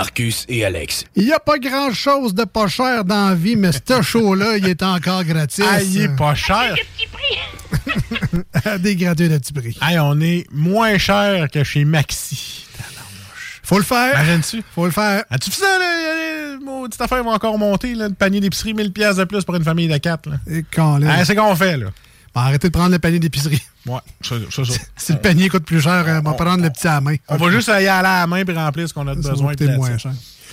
Marcus et Alex. Il n'y a pas grand-chose de pas cher dans la vie, mais ce show-là, il est encore gratis. Ah, il est pas cher. Des gratuits de petit prix. Hey, on est moins cher que chez Maxi. Faut le faire. Imagine-tu? Faut le faire. As-tu vu ça, là? Maudite affaire va encore monter, là, le panier d'épicerie, 1000 pièces de plus pour une famille de 4. Là. Et quand, là, c'est qu'on fait, là. Bon, arrêtez de prendre le panier d'épicerie. Ouais, ça, ça, ça. Si le panier coûte plus cher, on va prendre le petit à la main. On va juste aller à la main et remplir ce qu'on a Ça besoin. puis moins cher.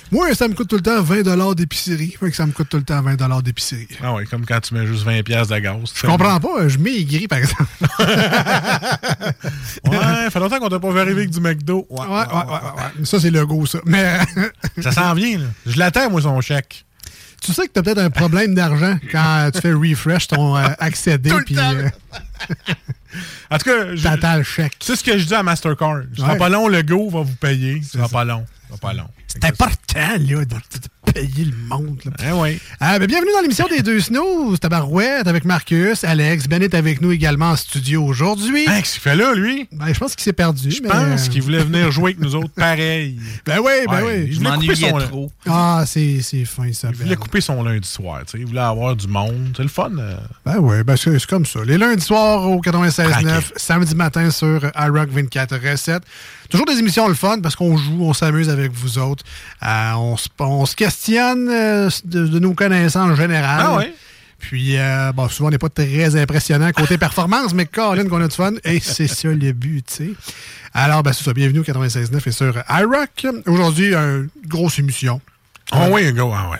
Moi, ça me coûte tout le temps 20 d'épicerie. Fait que ça me coûte tout le temps 20 d'épicerie. Ah ouais, comme quand tu mets juste 20 pièces de gaz. Je comprends pas, je maigris, par exemple. Ouais, fait longtemps qu'on t'a pas vu arriver avec du McDo. Ouais, Ouais, ouais, ouais, ouais. Ça, c'est le go, ça. Mais Ça s'en vient, là. Je l'attends, moi, son chèque. Tu sais que t'as peut-être un problème d'argent quand tu fais refresh ton euh, accédé, Tout le temps. euh, En tout cas, je- t'attends le chèque. c'est ce que je dis à Mastercard. Ce sera Ouais. pas long, le go va vous payer. Ce sera pas long. Ce sera pas long. C'est important, là, de payer le monde. là. Eh oui. Ah, ben, bienvenue dans l'émission des deux snooze. Tabarouette avec Marcus, Alex. Ben est avec nous également en studio aujourd'hui. Hein, qu'est-ce qu'il fait là, lui? Ben, je pense qu'il s'est perdu. Je mais- pense qu'il voulait venir jouer avec nous autres pareil. Ben oui, ben Ouais, oui. il voulait couper son- trop. Ah, c'est c'est fin, ça. Il voulait Ben, couper son lundi soir. Il voulait avoir du monde. C'est le fun. euh. ben oui, ben c'est c'est comme ça. Les lundis soirs au 96.9, Tranquille. samedi matin sur iRock 24 Recettes. Toujours des émissions le fun parce qu'on joue, on s'amuse avec vous autres. Euh, on, se, on se questionne euh, de, de nos connaissances générales. Ah ouais? Puis, euh, bon, souvent, on n'est pas très impressionnant côté performance, mais Colin, qu'on a du fun. Et c'est ça le but, tu sais. Alors, ben, c'est ça. Bienvenue au 96.9 et sur iRock. Aujourd'hui, une grosse émission. Ah oui, go. Ah ouais.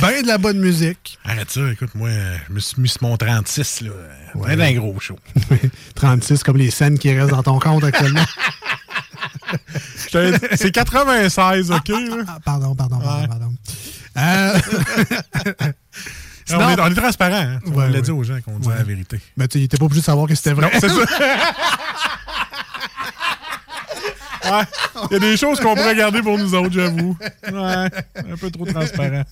Ben de la bonne musique. Arrête ça. Écoute, moi, je me suis mis sur mon 36. là. Ouais. Un gros show. 36, comme les scènes qui restent dans ton compte actuellement. Je te l'ai dit, C'est 96, OK? là? Ah, pardon, pardon, pardon, pardon. Euh, on, est, on est transparent. hein. On l'a ouais. dit aux gens qu'on dit la vérité. ben, tu n'étais pas obligé de savoir que c'était vrai. C'est ça. Il y a des choses qu'on pourrait garder pour nous autres, j'avoue. Ouais. Un peu trop transparent.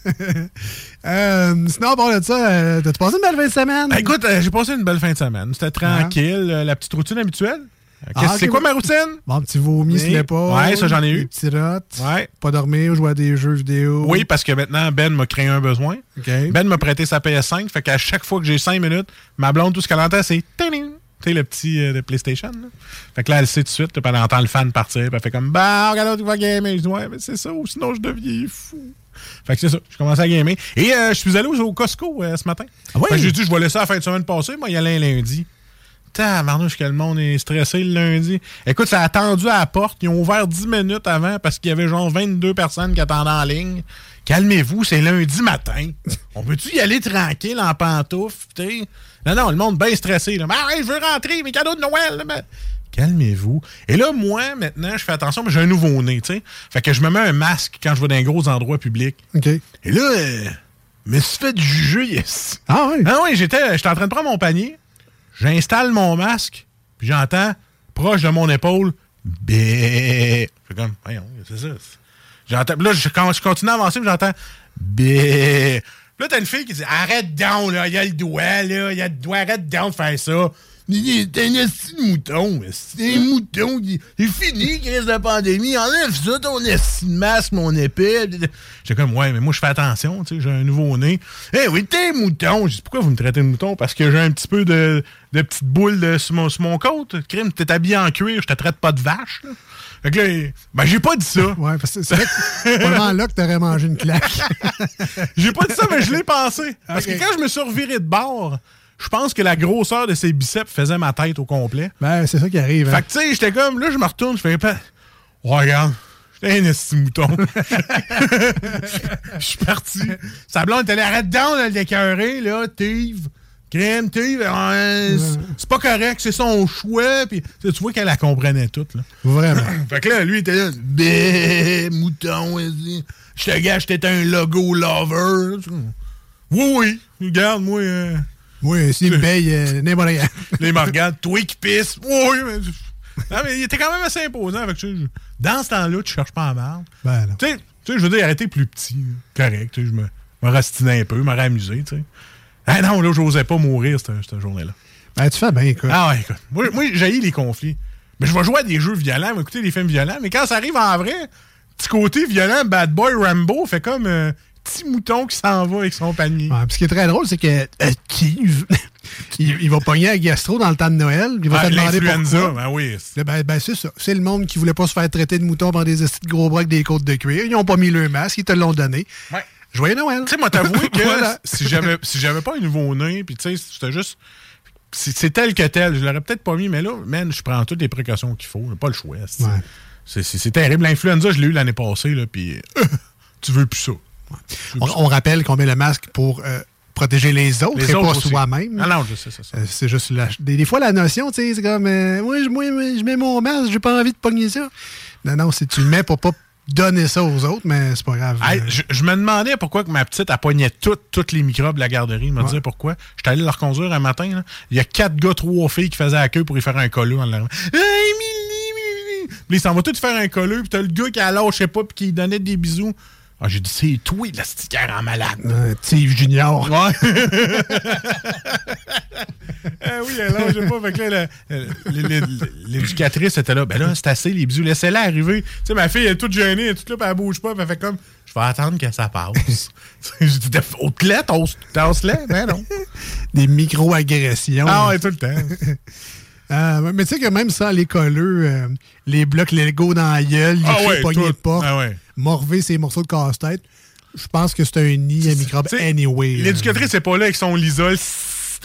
Euh, sinon, à part de ça, euh, t'as-tu passé une belle fin de semaine? Ben, écoute, euh, j'ai passé une belle fin de semaine. C'était tranquille. euh, La petite routine habituelle? Euh, Ah, c'est quoi ma routine? Bon, petit vomi sur l'épaule. Ouais, ça, j'en ai eu. Des petits rots. Ouais. Pas dormir, jouer à des jeux vidéo. Oui, parce que maintenant, Ben m'a créé un besoin. Ben m'a prêté sa PS5. Fait qu'à chaque fois que j'ai 5 minutes, ma blonde, tout ce qu'elle entend, c'est Tu sais, le petit euh, de PlayStation. là. Fait que là, elle sait tout de suite. puis elle entend le fan partir. Puis elle fait comme, bah, regarde l'autre qui va gamer. Je dis, ouais, mais c'est ça, ou sinon je deviens fou. Fait que c'est ça. Je commence à gamer. Et euh, je suis allé au, au Costco euh, ce matin. Ah oui? J'ai dit, je vais laisser la fin de semaine passer. Moi, il y allait un lundi. Tabarnouche que le monde est stressé le lundi. Écoute, ça a attendu à la porte. Ils ont ouvert 10 minutes avant parce qu'il y avait genre 22 personnes qui attendaient en ligne. Calmez-vous, c'est lundi matin. on peut-tu y aller tranquille en pantoufle, tu sais? Non, non, le monde bien stressé. Là. Ouais, je veux rentrer, mes cadeaux de Noël. là, ben. Calmez-vous. Et là, moi, maintenant, je fais attention, mais j'ai un nouveau-né, tu sais. Fait que je me mets un masque quand je vais dans un gros endroit public. OK. Et là, euh, me suis fait juger. Yes. Ah oui? Ah oui, j'étais, j'étais en train de prendre mon panier. J'installe mon masque, puis j'entends, proche de mon épaule, bé. Je comme, c'est ça. J'entends, là, je, quand je continue à avancer, j'entends, bé. Là, t'as une fille qui dit, arrête donc, là, il y a le doigt, là, il y a le doigt, arrête donc de faire ça. T'es un esti de mouton, c'est un mouton. C'est fini, crise de pandémie. Enlève ça, ton esti de masque, mon épée. J'étais comme, ouais, mais moi, je fais attention, tu sais, j'ai un nouveau-né. Eh oui, t'es un mouton. J'ai dit, pourquoi vous me traitez de mouton? Parce que j'ai un petit peu de, de petites boules de- sur, mon, sur mon côte. Crime, t'es habillé en cuir, je te traite pas de vache, là. Fait que là, ben, j'ai pas dit ça. Ouais, parce que c'est vrai que c'est probablement là que t'aurais mangé une claque. J'ai pas dit ça, mais je l'ai pensé. Parce que quand je me suis reviré de bord, je pense que la grosseur de ses biceps faisait ma tête au complet. Ben, c'est ça qui arrive. hein. Fait que, tu sais, j'étais comme, là, je me retourne, je fais, pas. Oh, regarde, j'étais un esti mouton. Je suis parti. Sa blonde était là, arrête donc de l'écœurer, là, Tive. Crème, Tive, ouais, c'est- pas correct, c'est son choix. Puis, tu vois qu'elle la comprenait toute, là. Vraiment. Fait que là, lui, il était là, bé, mouton, vas-y. Je te gâche, t'es un logo lover. Oui, oui, regarde, moi, euh, Oui, s'il me paye, euh, n'importe rien. Là, il me regarde, toi qui pisses. Oui, mais. Non, mais il était quand même assez imposant. Tu sais, je- dans ce temps-là, tu cherches pas à marre. Ben. Tu sais, tu sais, je veux dire, été plus petit. Correct. tu sais, Je me, me rastinais un peu, m'aurais amusé. tu sais. Ah non, là, j'osais pas mourir cette, cette journée-là. Ben, tu fais bien, écoute. Ah ouais, écoute. Moi, moi j'ai les conflits. Mais je vais jouer à des jeux violents, écouter des films violents. Mais quand ça arrive en vrai, petit côté violent, Bad Boy Rambo fait comme un petit mouton qui s'en va avec son panier. Ouais, puis ce qui est très drôle, c'est que euh, Steve, il, il va pogner à gastro dans le temps de Noël. Il va Ah, te demander L'influenza, pourquoi. ben oui. Là, Ben, ben, c'est ça. C'est le monde qui voulait pas se faire traiter de mouton par des de gros avec des côtes de cuir. Ils n'ont pas mis le masque, ils te l'ont donné. Ouais. Joyeux Noël. Tu sais, moi, t'avouer que Voilà. si j'avais si j'avais pas un nouveau-né, puis tu sais, c'était juste. C'est tel que tel. Je l'aurais peut-être pas mis, mais là, man, je prends toutes les précautions qu'il faut. Pas le choix. c'est- Ouais. Terrible. L'influenza, je l'ai eu l'année passée, là, puis euh, tu veux plus ça. On, on rappelle qu'on met le masque pour euh, protéger les autres Les et autres pas soi-même. Ah non, je sais, c'est ça. Euh, c'est juste la- des, des fois la notion, tu sais, c'est comme euh, moi, je, moi, je mets mon masque, j'ai pas envie de pogner ça. Non, non, c'est tu le mets pour pas donner ça aux autres, mais c'est pas grave. Hey, je, je me demandais pourquoi que ma petite elle pognait toutes toutes les microbes de la garderie. Je me Ouais. disais pourquoi. J'étais allé leur conduire un matin. là. Il y a quatre gars, trois filles qui faisaient la queue pour y faire un colleux en leur Hey! Puis ils s'en vont tous faire un colleux. Puis t'as le gars qui a l'âge, je sais pas, puis qui donnait des bisous. Ah, j'ai dit, c'est toi, la sticker en malade. euh, Steve Junior. Ouais. ah oui, alors, je sais pas. Fait que là, l'éducatrice était là. Ben là, c'est assez, les bisous. Laissez-la arriver. Tu sais, ma fille, elle est toute gênée, elle est toute là, puis elle bouge pas. Puis elle fait comme, je vais attendre que ça passe. J'ai dit, au-delà, tasse-la. Ben non. Des micro-agressions. Ah ouais, tout le temps. Euh, mais tu sais que même sans les colleux, euh, les blocs Lego dans la gueule, les Ah ouais, poignées de porte, Ah ouais. morver ses morceaux de casse-tête, je pense que c'est un nid à microbes anyway. là. L'éducatrice n'est pas là avec son lisol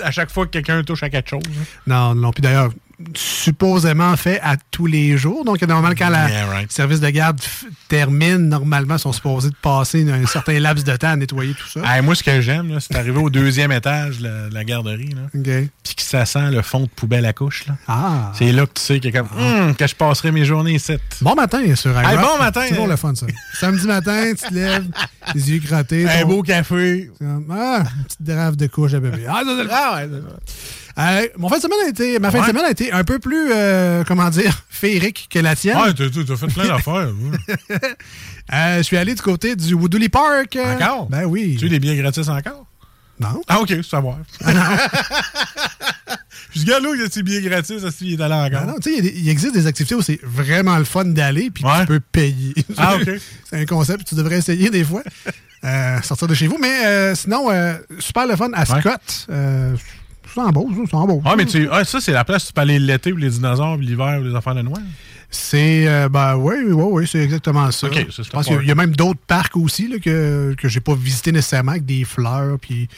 à chaque fois que quelqu'un touche à quelque chose. hein. Non, non. Puis d'ailleurs, supposément fait à tous les jours. Donc, normalement, quand la- Yeah, right. le service de garde termine, normalement, ils sont supposés de passer un certain laps de temps à nettoyer tout ça. Hey, moi, ce que j'aime, c'est arrivé au deuxième étage de la, de la garderie, là, puis que ça sent le fond de poubelle à couche. Là. Ah. C'est là que tu sais que, comme, Hum, que je passerai mes journées ici. Bon matin sur. Hey, bon matin, C'est toujours le fun, ça. Samedi matin, tu te lèves, les yeux crottés. Un ton- beau café. Ah, une petite drave de couche à bébé. Ah, ça, Ah. Euh, mon fin de semaine a été, ma fin de semaine a été un peu plus, euh, comment dire, féerique que la tienne. Ouais, t'as, fait plein d'affaires. Euh, je suis allé du côté du Woodley Park. Encore? Ben oui. Tu as des billets gratis encore? Non. Ah, OK, savoir. Je dis, gars, là, il y a des billets gratis, ça il est allé encore. Ben non, tu sais, il il existe des activités où c'est vraiment le fun d'aller, puis Ouais. tu peux payer. Ah, OK. c'est un concept que tu devrais essayer des fois. Euh, sortir de chez vous. Mais euh, sinon, euh, super le fun à. Scott. C'est en c'est. Ah, mais tu, ah, ça, c'est la place où tu peux aller l'été, ou les dinosaures, l'hiver, ou les affaires de Noël. C'est, euh, ben oui, oui, oui, c'est exactement ça. OK, ça, Je pense qu'il y a même d'autres parcs aussi là, que, que j'ai pas visité nécessairement, avec des fleurs, puis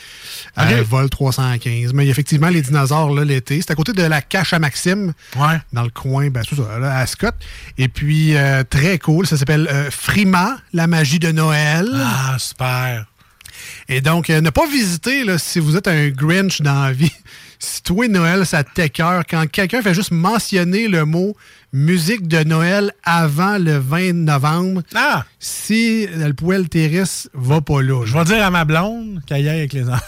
OK. euh, vol 315. Mais effectivement, les dinosaures, là, l'été, c'est à côté de la cache à Maxime, Ouais. dans le coin, ben, c'est ça, là, à Scott. Et puis, euh, très cool, ça s'appelle euh, Frima, la magie de Noël. Ah, super. Et donc, euh, ne pas visiter là, si vous êtes un Grinch dans la vie. Si toi, Noël, ça te t'écœure, quand quelqu'un fait juste mentionner le mot musique de Noël avant le 20 novembre, Ah! si le poêle terrestre va pas là. Je vais dire à ma blonde qu'elle y aille avec les enfants.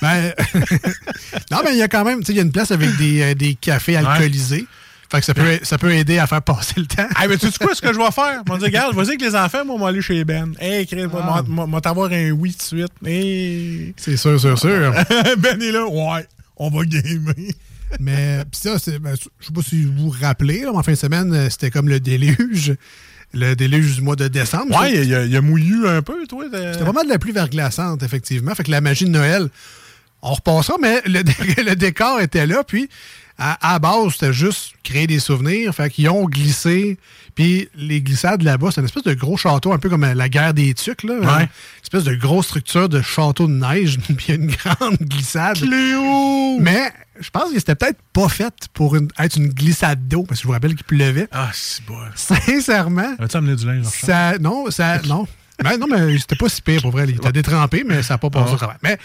Ben, non, mais il y a quand même, tu sais, il y a une place avec des, euh, des cafés alcoolisés. Fait que ça peut, ça peut aider à faire passer le temps. Hey, mais tu sais quoi ce que je vais faire? Je vais dire, regarde, vas-y avec les enfants, moi, on va aller chez Ben. Hey, Chris, Ah. moi, t'avoir un oui de suite. Hey. C'est sûr, sûr, sûr. ben est là, ouais, on va gamer. Mais pis ça, ben, je sais pas si vous vous rappelez, là, mais en fin de semaine, euh, c'était comme le déluge. Le déluge du mois de décembre. Ouais, il y, a- il y a mouillu un peu, toi. C'était vraiment de la pluie verglaçante, effectivement. Fait que la magie de Noël, on repassera, mais le, le décor était là. Puis, à, à base, c'était juste créer des souvenirs. Fait qu'ils ont glissé. Puis, les glissades là-bas, c'est une espèce de gros château, un peu comme la guerre des tucs. Là, Ouais. Une espèce de grosse structure de château de neige. Puis, une grande glissade. Cléo! Mais je pense que c'était peut-être pas fait pour une- être une glissade d'eau, parce que je vous rappelle qu'il pleuvait. Ah, c'est bon. Sincèrement, As-tu amené du linge? Ça. Non, ça. Non. Ben, non, mais c'était pas si pire pour vrai. Il était détrempé, mais ça n'a pas passé Ah. au travers. Mais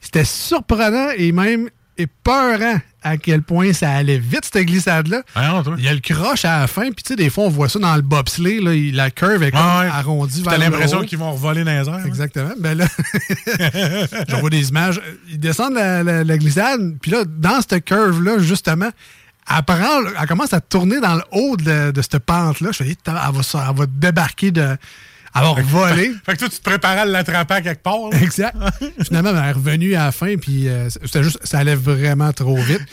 c'était surprenant et même épeurant à quel point ça allait vite, cette glissade-là. Ah. Il y a le croche à la fin, puis tu sais, des fois, on voit ça dans le bobsleigh, là, il- la curve est comme Ouais, ouais. arrondie vers T'as le l'impression qu'ils vont revoler dans les airs. hein? Exactement. Ben là, j'en vois des images. Ils descendent la, la- la glissade, puis là, dans cette curve-là, justement, elle, prend, elle commence à tourner dans le haut de, de cette pente-là. Je me dis, elle va, elle va débarquer de. Elle va voler. Fait que toi, tu te préparais à l'attraper quelque part. là. Exact. Finalement, elle est revenue à la fin, puis euh, c'était juste, ça allait vraiment trop vite.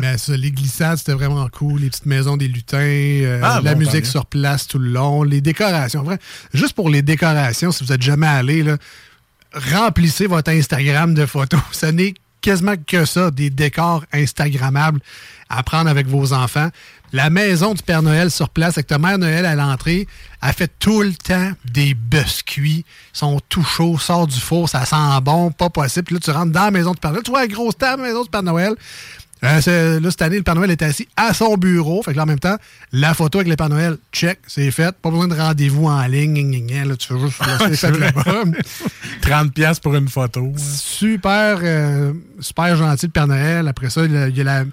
Mais ça, les glissades, c'était vraiment cool. Les petites maisons des lutins, euh, Ah, la bon, musique mieux. sur place tout le long, les décorations. Vrai, juste pour les décorations, si vous n'êtes jamais allé, là, remplissez votre Instagram de photos. Ce n'est quasiment que ça, des décors Instagrammables à prendre avec vos enfants. La maison du Père Noël sur place avec ta mère Noël à l'entrée, elle fait tout le temps des biscuits. Ils sont tout chauds, sort du four, ça sent bon, pas possible. Puis là, tu rentres dans la maison du Père Noël. Tu vois la grosse table, maison du Père Noël. Euh, là, cette année, le Père Noël est assis à son bureau. Fait que là, en même temps, la photo avec le Père Noël, check, c'est fait. Pas besoin de rendez-vous en ligne. gna, gna, gna. Là, tu fais juste là, c'est fait là-bas. 30$ piastres pour une photo. Super, euh, super gentil le Père Noël. Après ça, a, il y a la.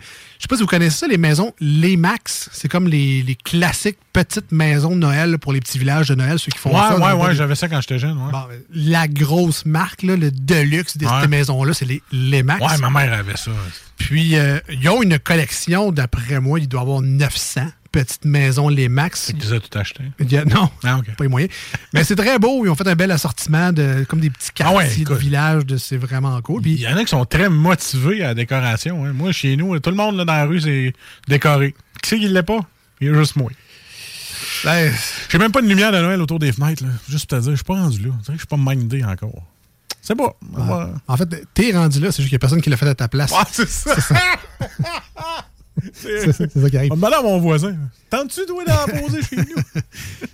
Je sais pas si vous connaissez ça, les maisons Les Max. C'est comme les, les classiques petites maisons de Noël pour les petits villages de Noël, ceux qui font Ouais, ça. ouais, ouais, les- j'avais ça quand j'étais jeune. Ouais, Bon, la grosse marque, là, le deluxe de Ouais. ces maisons-là, c'est les, les Max. ouais ma mère avait ça. Puis, euh, ils ont une collection, d'après moi, il doit y avoir 900 petites maisons Les Max. Tu les as tout acheté. A- non, Ah, pas les moyens. Mais c'est très beau. Ils ont fait un bel assortiment de comme des petits Ah ouais, quartiers de écoute. village. de- C'est vraiment cool. Il y en a qui sont très motivés à la décoration. hein. Moi, chez nous, tout le monde là, dans la rue, c'est décoré. Qui c'est qui ne l'est pas? Il y a juste moi. ben, J'ai même pas de lumière de Noël autour des fenêtres. Là. Juste pour te dire, je suis pas rendu là. Je suis pas mindé encore. C'est pas. Ouais, en fait, t'es rendu là. C'est juste qu'il n'y a personne qui l'a fait à ta place. Ouais, c'est ça. C'est ça c'est ça qui arrive. On demandait à mon voisin. Tentes-tu, toi, d'en poser chez nous?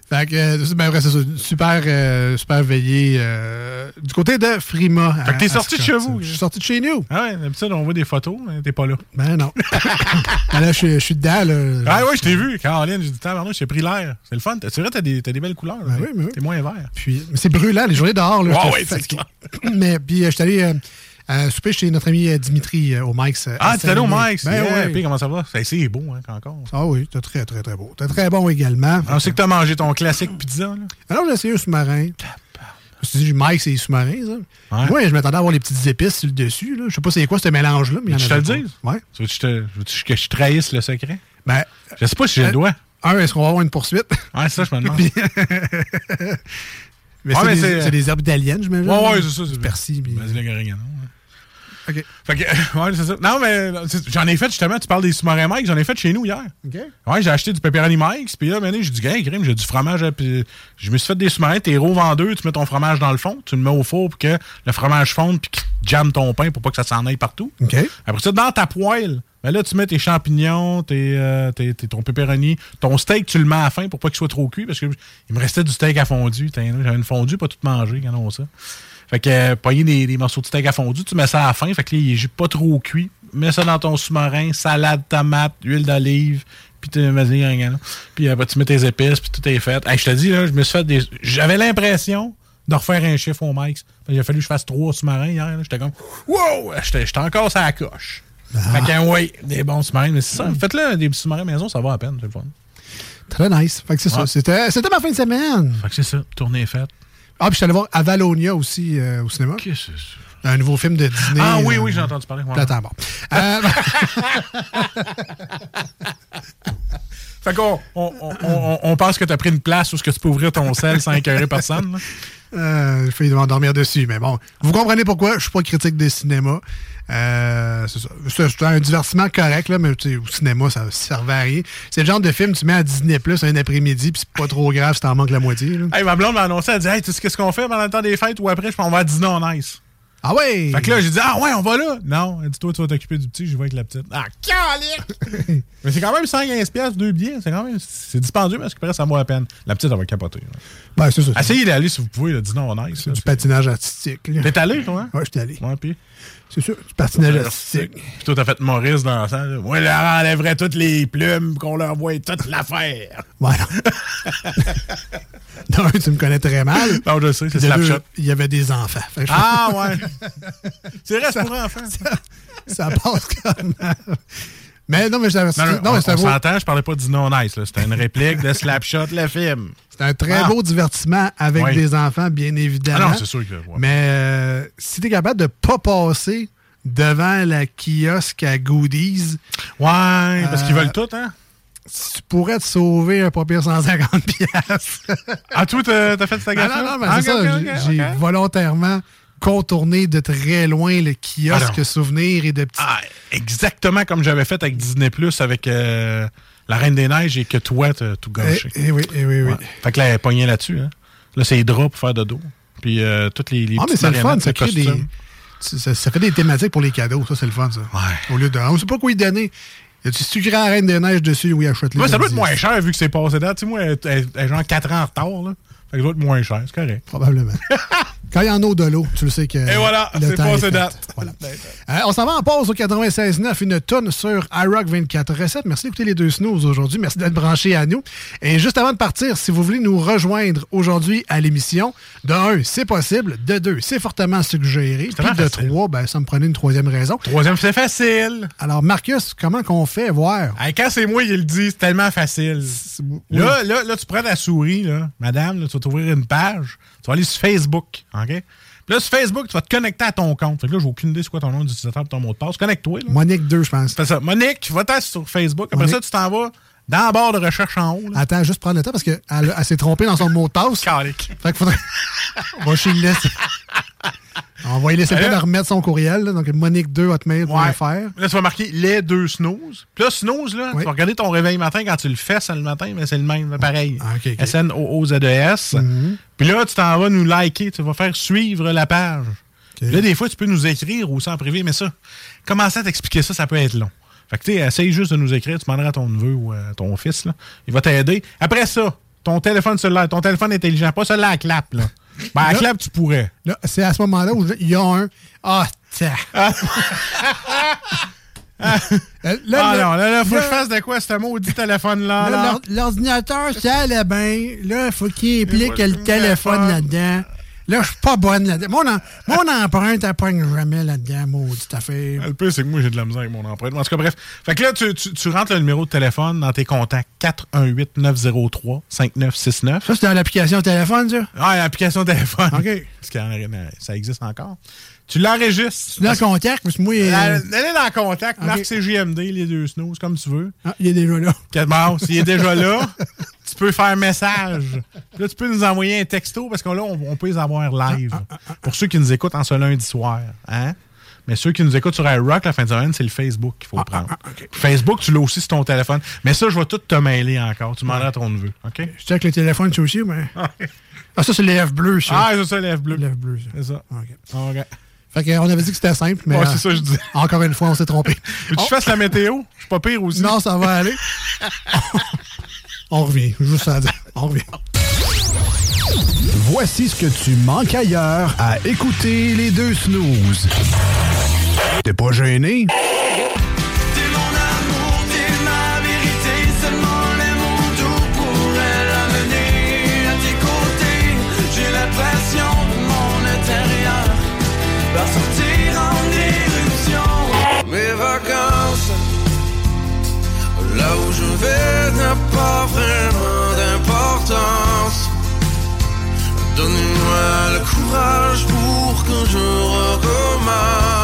Fait que, c'est- ben, c'est ça. Super, euh, super veillé. euh, du côté de Frima. Fait que t'es sorti de chez vous. Je suis sorti de chez nous. Ah ouais, d'habitude, on voit des photos, mais t'es pas là. Ben non. Ben là, je suis- dedans. Là. Ah ouais, je t'ai vu. Caroline, j'ai dit, tabarnak, j'ai pris l'air. C'est le fun. C'est vrai, t'as des, des belles couleurs. Ben oui, oui. T'es moins vert. Puis, mais c'est brûlant, les journées dehors. Là, j'étais ouais, c'est. Mais puis, euh, je suis allé euh, euh, souper chez notre ami euh, Dimitri euh, au Mike's. euh, Ah, allé au. Mike's? Ben Yeah, ouais. Puis comment ça va? C'est- beau, hein, encore. Ah oui, c'était très, très, très beau. C'était très bon également. On sait que t'as mangé ton classique pizza, là. Alors, j'ai essayé un sous-marin. Je me suis dit, Mike, c'est sous-marin, ça. Ouais. Moi, je m'attendais à avoir les petites épices sur le dessus. Là. Je sais pas c'est quoi ce mélange-là, mais en Tu te le dises? Ouais. Tu veux que je, te- que je trahisse le secret? Ben, Je sais pas si j'ai Euh, le doigt. un, est-ce qu'on va avoir une poursuite? Ouais, ça, je me demande. Mais Ouais, c'est mais des, c'est- c'est des herbes italiennes, je m'imagine. Ouais, ouais, c'est ça. C'est persil. puis- Basilic oregano. ouais. OK. Fait que, ouais, c'est ça. Non, mais j'en ai fait justement, tu parles des sous-marins Mike, j'en ai fait chez nous hier. OK. Ouais, j'ai acheté du pepperoni Mike's, puis là, maintenant, j'ai dit, hey, crime, j'ai du fromage, puis je me suis fait des sous-marins, t'es rouvres en deux, tu mets ton fromage dans le fond, tu le mets au four pour que le fromage fonde, puis qu'il jamme ton pain pour pas que ça s'en aille partout. OK. Après ça, dans ta poêle, ben là, tu mets tes champignons, tes, euh, tes- tes- ton pepperoni, ton steak, tu le mets à la fin pour pas qu'il soit trop cuit, parce que il me restait du steak à fondu. J'avais une fondue, pas tout manger, quand on ça. Fait que, euh, pogner des, des morceaux de steak à fondu, tu mets ça à la fin, fait que là, il est pas trop cuit. Mets ça dans ton sous-marin, salade, tomate, huile d'olive, puis tu. Puis après, tu mets tes épices, puis tout est fait. Hey, je te dis, là, je me suis fait des. J'avais l'impression de refaire un chiffre au max. Il a fallu que je fasse trois sous-marins hier. J'étais comme, wow! J'étais encore sur la coche. Fait que, oui, des bons sous-marins. Mais c'est ça, faites-le, des sous-marins maison, ça va à peine, c'est le fun. Très nice. Fait que c'est ça. Ouais. C'était ma fin de semaine. Fait que c'est ça, tournée est faite. Ah, puis je suis allé voir Avalonia aussi euh, au cinéma. Qu'est-ce que c'est ça? Un nouveau film de Disney. Ah oui, euh, oui, j'ai entendu parler. ouais. Attends, bon. Euh, Fait qu'on on, on, on- pense que tu as pris une place où ce que tu peux ouvrir ton sel sans écœurer personne. Euh, je vais dormir dessus, mais bon. Vous comprenez pourquoi je suis pas critique des cinémas. Euh, c'est un divertissement correct, là, mais au cinéma, ça servait à rien. C'est le genre de film tu mets à Disney Plus un après-midi, puis c'est pas trop grave si t'en manques la moitié. là. Hey, ma blonde m'a annoncé, elle dit Hey, tu sais qu'est-ce qu'on fait pendant le temps des fêtes ou après, je qu'on va à dîner en ice. Ah ouais! Fait que là, j'ai dit Ah ouais, on va là. Non, elle dit Toi, tu vas t'occuper du petit, je vais avec la petite. Ah, calique! Mais c'est quand même 115$ piastres, deux billets. C'est quand même. C'est dispendieux, mais ce qui paraît, ça vaut la peine. La petite, elle va capoter. là. Ben, c'est ça. Essayez d'aller si vous pouvez, le dîner en ice. C'est là, du c'est- patinage artistique. là. T'es allé, toi, hein? Ouais, j'étais allé. Ouais, puis? C'est sûr, du patinage artistique. Puis toi, t'as fait Maurice dans la salle. là. Moi, leur enlèverais toutes les plumes, qu'on leur voit toute l'affaire. Ouais, non. non, tu me connais très mal. Non, je sais, c'est Snapchat. Il y avait des enfants. Que Ah, ouais. C'est vrai, c'est pour enfants. ça passe comme. Mais non, mais j'avais. Non, non, non, on, mais on beau- s'entend, je parlais pas du non nice. là. C'était une réplique de Slapshot, le film. c'est un très Ah. beau divertissement avec Oui. des enfants, bien Ah évidemment. non, c'est sûr que. ouais. Mais euh, si t'es capable de pas passer devant la kiosque à goodies, Ouais, parce qu'ils Euh, veulent tout, hein? tu pourrais te sauver un pas pire 150 piastres. Ah, toi, t'as t'as fait cette Ah gaffe non, non, mais Ah, c'est ok, ça. j'ai volontairement contourné de très loin le Ah kiosque non. souvenir et de petits. Ah, exactement comme j'avais fait avec Disney Plus avec euh, La Reine des Neiges et que toi, t'as tout Eh, gâché. eh oui, eh oui, oui. Ouais. Fait que là, elle est pognée là-dessus. Hein. Là, c'est les draps pour faire de dos. Puis euh, toutes les, les Ah, mais c'est le fun, ça crée des. Ça, ça fait des thématiques pour les cadeaux, ça c'est le fun ça. Ouais. Au lieu de. On sait pas quoi y donner. Y a-tu crées la Reine des Neiges dessus, oui, achète-le. Moi, ça doit être moins cher vu que c'est passé date. Tu sais, moi, elle, elle- elle genre 4 ans en retard. Là. Fait que ça doit être moins cher, c'est correct. Probablement. Quand il y en a de l'eau, tu le sais que. Et voilà, c'est passé date. Voilà. Euh, on s'en va en pause au 96.9, une tonne sur iRock 24 recettes. Merci d'écouter les deux snooze aujourd'hui. Merci d'être branchés à nous. Et juste avant de partir, si vous voulez nous rejoindre aujourd'hui à l'émission, de un, c'est possible. De deux, c'est fortement suggéré. Puis de facile. trois, ben, ça me prenait une troisième raison. Troisième, c'est facile. Alors, Marcus, comment qu'on fait voir? Hey, quand c'est moi qui le dis, c'est tellement facile. Là, là, là, tu prends ta souris, là, madame, là, tu vas t'ouvrir une page, tu vas aller sur Facebook, OK? Puis là, sur Facebook, tu vas te connecter à ton compte. Fait que là, j'ai aucune idée c'est quoi ton nom d'utilisateur et ton mot de passe. Connecte-toi. Monique 2, je pense. Fais ça. Monique, tu vas t'asseoir sur Facebook. Après Monique. ça, tu t'en vas dans la barre de recherche en haut. Là. Attends, juste prendre le temps parce qu'elle elle, s'est trompée dans son mot de passe. Calique. Fait qu'il faudrait. On va chez le laisser. On va lui laisser le temps de remettre son courriel, là, donc monique2hotmail.fr. Là, tu vas marquer les deux snooze. Puis là, snooze, là, Oui. tu vas regarder ton réveil matin quand tu le fais, c'est le matin, mais c'est le même, pareil. Ah, ok. S-N-O-O-Z-E-S. Mhm. Puis là, tu t'en vas nous liker, tu vas faire suivre la page. Là, des fois, tu peux nous écrire aussi en privé, mais ça, commencer à t'expliquer ça, ça peut être long. Fait que, tu sais, essaye juste de nous écrire, tu demanderas à ton neveu ou à ton fils, là. Il va t'aider. Après ça, ton téléphone cellulaire, ton téléphone intelligent, pas celui-là à clap, là. Ben, à Là- clap, tu pourrais. Là, c'est à ce moment-là où il y a un. Ah, tiens. Euh, ah là, non, là, là, faut que là- je fasse de quoi, ce maudit téléphone-là, là, là? l'or- L'ordinateur, ça allait bien. Là, il faut qu'il implique le téléphone. là-dedans. Là, je suis pas bonne là-dedans. Mon, em- mon empreinte, elle pogne jamais là-dedans, maudite affaire. Le pire, c'est que moi, j'ai de la misère avec mon empreinte. En tout cas, bref. Fait que là, tu, tu, tu rentres le numéro de téléphone dans tes contacts 418-903-5969. Ça, c'est dans l'application téléphone, ça? Ah, l'application téléphone. OK. Parce que euh, ça existe encore. Tu l'enregistres. Dans le contact, parce que moi, euh, Elle est dans le contact, OK. marque CGMD, les deux snooze, comme tu veux. ah, il est déjà là. Que- Bon, s'il est déjà là, tu peux faire message. Là, tu peux nous envoyer un texto parce que là, on, on peut les avoir live. Pour ceux qui nous écoutent en ce lundi soir. Hein? Mais ceux qui nous écoutent sur iRock la fin de semaine, c'est le Facebook qu'il faut prendre. Facebook, tu l'as aussi sur ton téléphone. Mais ça, je vais tout te mêler encore. Tu demanderas à ton neveu. OK? Je check le téléphone, ça aussi, mais. Ah, ça, c'est les F bleus, ça. Ah, c'est ça, l'œuf bleu. F bleus, ça. C'est ça. OK. OK. Fait qu'on avait dit que c'était simple, mais. Ouais, euh, c'est ça, je dis. Encore une fois, on s'est trompé. Veux-tu que je fasse la météo? Je suis pas pire aussi. Non, ça va aller. on revient. Juste ça à dire. On revient. Voici ce que tu manques ailleurs à écouter les deux snooze. T'es pas gêné? Rêver n'a pas vraiment d'importance. Donnez-moi le courage pour que je recommence.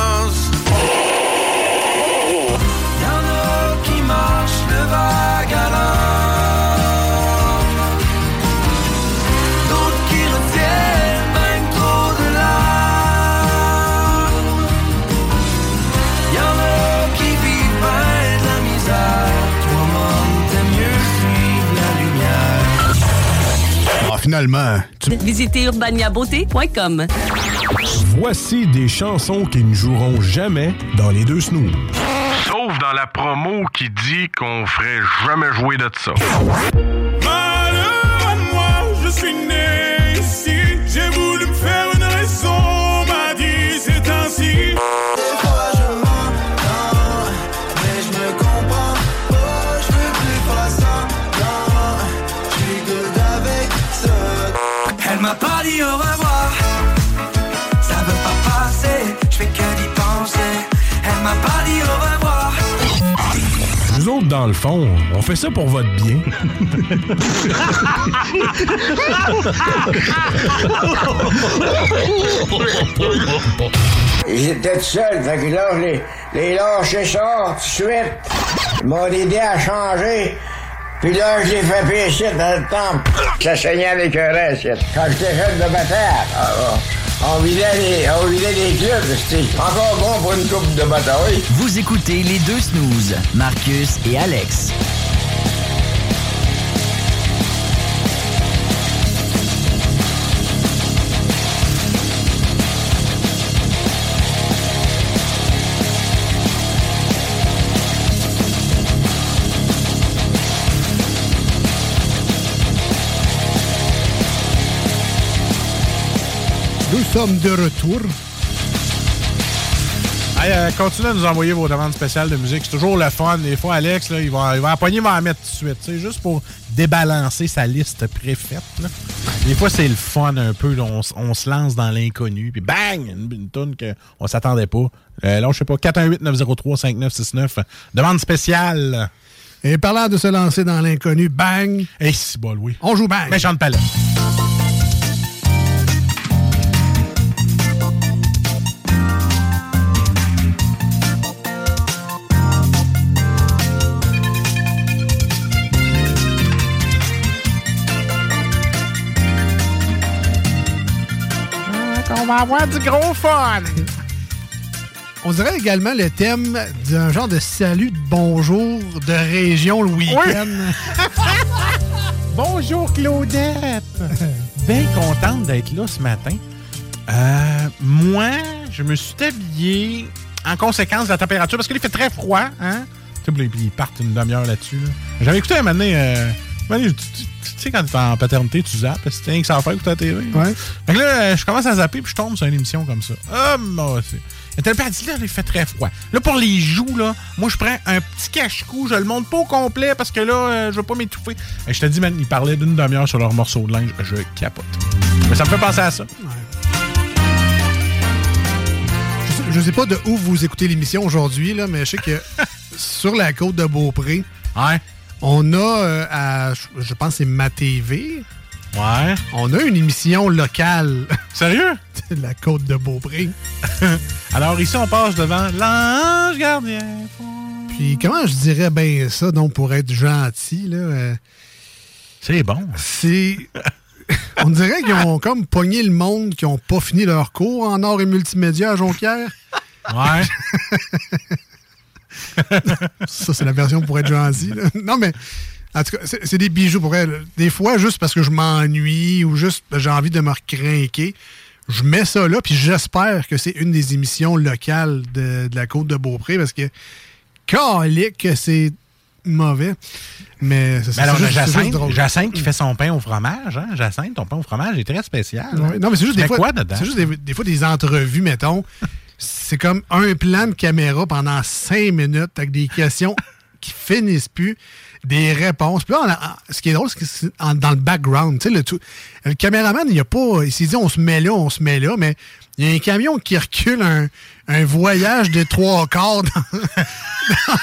Finalement, tu Visitez urbaniabeauté.com. Voici des chansons qui ne joueront jamais dans les deux snooze. Sauf dans la promo qui dit qu'on ferait jamais jouer de ça. Dans le fond, on fait ça pour votre bien. J'étais seul, fait que là, je les, les lâché ça tout de suite. Ils m'ont aidé à changer. Puis là, je l'ai fait pécher dans le temple. Ça saignait reste. Quand j'étais jeune de bataille, ah, ah, on vidait les, on clubs. C'était encore bon pour une coupe de bataille. Vous écoutez les deux snooze, Marcus et Alex. Sommes de retour. Euh, continuez à nous envoyer vos demandes spéciales de musique. C'est toujours le fun. Des fois, Alex, là, il va, il va empoigner, il va en mettre tout de suite. sais, Juste pour débalancer sa liste préfaite. là. Des fois, c'est le fun un peu. là, on, on se lance dans l'inconnu. Puis bang! Une, une toune qu'on s'attendait pas. Euh, là, je sais pas. 418-903-5969. Demande spéciale. Et parlant de se lancer dans l'inconnu, bang! Et si bol, oui. On joue bang! Méchante palette. On va avoir du gros fun! On dirait également le thème d'un genre de salut de bonjour de région le week-end. Bonjour Claudette! Bien contente d'être là ce matin. Euh, moi, je me suis habillé en conséquence de la température parce qu'il fait très froid. Hein? Puis ils partent une demi-heure là-dessus. là. J'avais écouté un moment donné, euh, un moment donné, tu, tu- sais, quand t'es en paternité, tu zappes. C'est rien que ça à faire écouter la télé. Ouais. Fait que là, je commence à zapper puis je tombe sur une émission comme ça. Ah, moi, c'est. Et t'as le dit, là, il fait très froid. Là, pour les joues, là, moi, je prends un petit cache-cou, je le monte pas au complet parce que là, euh, je veux pas m'étouffer. Et je te dis, man, ils parlaient d'une demi-heure sur leur morceau de linge. Je capote. Mais ça me fait penser à ça. Je sais pas de où vous écoutez l'émission aujourd'hui, là, mais je sais que sur la côte de Beaupré, on a, euh, à, je- pense que c'est Ma TV. Ouais. On a une émission locale. Sérieux? de la côte de Beaupré. Alors ici, on passe devant l'ange gardien. Puis comment je dirais bien ça, donc pour être gentil, là? euh, c'est bon. C'est. On dirait qu'ils ont comme pogné le monde qui ont pas fini leur cours en art et multimédia à Jonquière. Ouais. Ça, c'est la version pour être gentil. là. Non, mais en tout cas, c'est des bijoux pour elle. Des fois, juste parce que je m'ennuie ou juste j'ai envie de me recrinquer, je mets ça là, puis j'espère que c'est une des émissions locales de, de la côte de Beaupré parce que, calique, que c'est mauvais. Mais c'est alors, c'est juste Jacinthe, qui fait son pain au fromage, hein? Jacinthe, ton pain au fromage est très spécial. hein? Non, mais c'est juste des fois. quoi dedans? C'est juste des, des fois des entrevues, mettons. C'est comme un plan de caméra pendant cinq minutes avec des questions qui finissent plus, des réponses. Puis là, on a- ce qui est drôle, c'est que c'est dans le background, tu sais, le tout. Le caméraman, il a pas. Il s'est dit on se met là, on se met là, mais il y a un camion qui recule un, un voyage de trois quarts dans,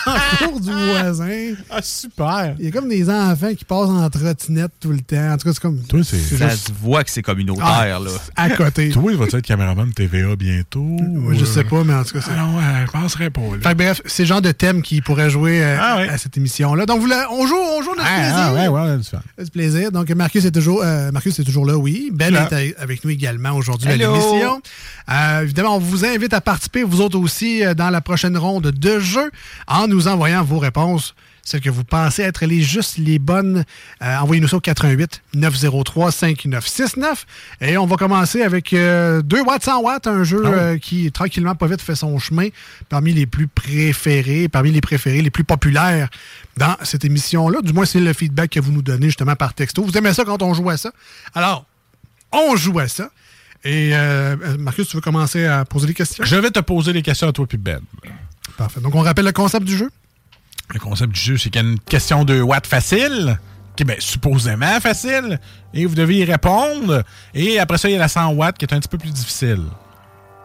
dans la cour du voisin. Ah, super! Il y a comme des enfants qui passent en trottinette tout le temps. En tout cas, c'est comme. Toi, c'est. Ça juste se voit que c'est communautaire, Ah, là. à côté. Toi, il va être caméraman de TVA bientôt? Ouais, je sais pas, mais en tout cas, c'est. Ah ouais, je penserais pas. là. Fait que bref, c'est le genre de thème qui pourrait jouer euh, Ah ouais. à cette émission-là. Donc, vous on joue, on joue notre Ah, plaisir. ah, ouais, ouais, on a du fun. C'est plaisir. Donc, Marcus est toujours, euh, Marcus est toujours là, oui. Ben Là. est avec nous également aujourd'hui à l'émission. Euh, évidemment, on vous invite à participer, vous autres aussi, euh, dans la prochaine ronde de jeu en nous envoyant vos réponses. Celles que vous pensez être les justes, les bonnes. Euh, Envoyez-nous ça au 88 903 5969. Et on va commencer avec euh, 2 watts 100 watts, un jeu Ah euh, qui, tranquillement, pas vite, fait son chemin parmi les plus préférés, parmi les préférés, les plus populaires dans cette émission-là. Du moins, c'est le feedback que vous nous donnez justement par texto. Vous aimez ça quand on joue à ça? Alors, on joue à ça. Et euh, euh, Marcus, tu veux commencer à poser des questions? Je vais te poser des questions à toi puis Ben. Parfait. Donc, on rappelle le concept du jeu? Le concept du jeu, c'est qu'il y a une question de watts facile, qui est ben, supposément facile, et vous devez y répondre. Et après ça, il y a la 100 watts qui est un petit peu plus difficile.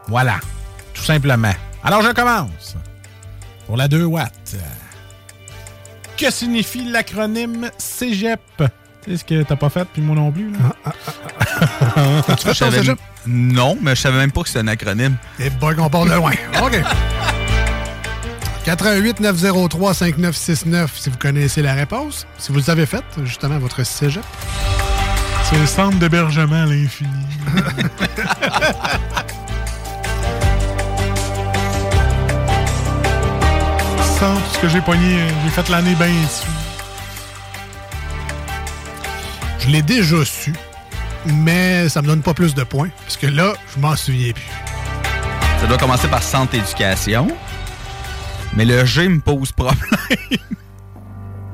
Voilà. Tout simplement. Alors, je commence. Pour la 2 watts. Que signifie l'acronyme CEGEP? C'est ce que t'as pas fait, puis moi non plus. Là. Tu fais ton savais- cégep? Non, mais je savais même pas que c'était un acronyme. Et boy, qu'on part de loin. OK. 88 903 5969 si vous connaissez la réponse. Si vous avez fait, justement, votre cégep. C'est le centre d'hébergement à l'infini. Centre, parce que j'ai pogné, j'ai fait l'année bien. Je l'ai déjà su, mais ça me donne pas plus de points. Parce que là, je m'en souviens plus. Ça doit commencer par centre éducation. Mais le G me pose problème.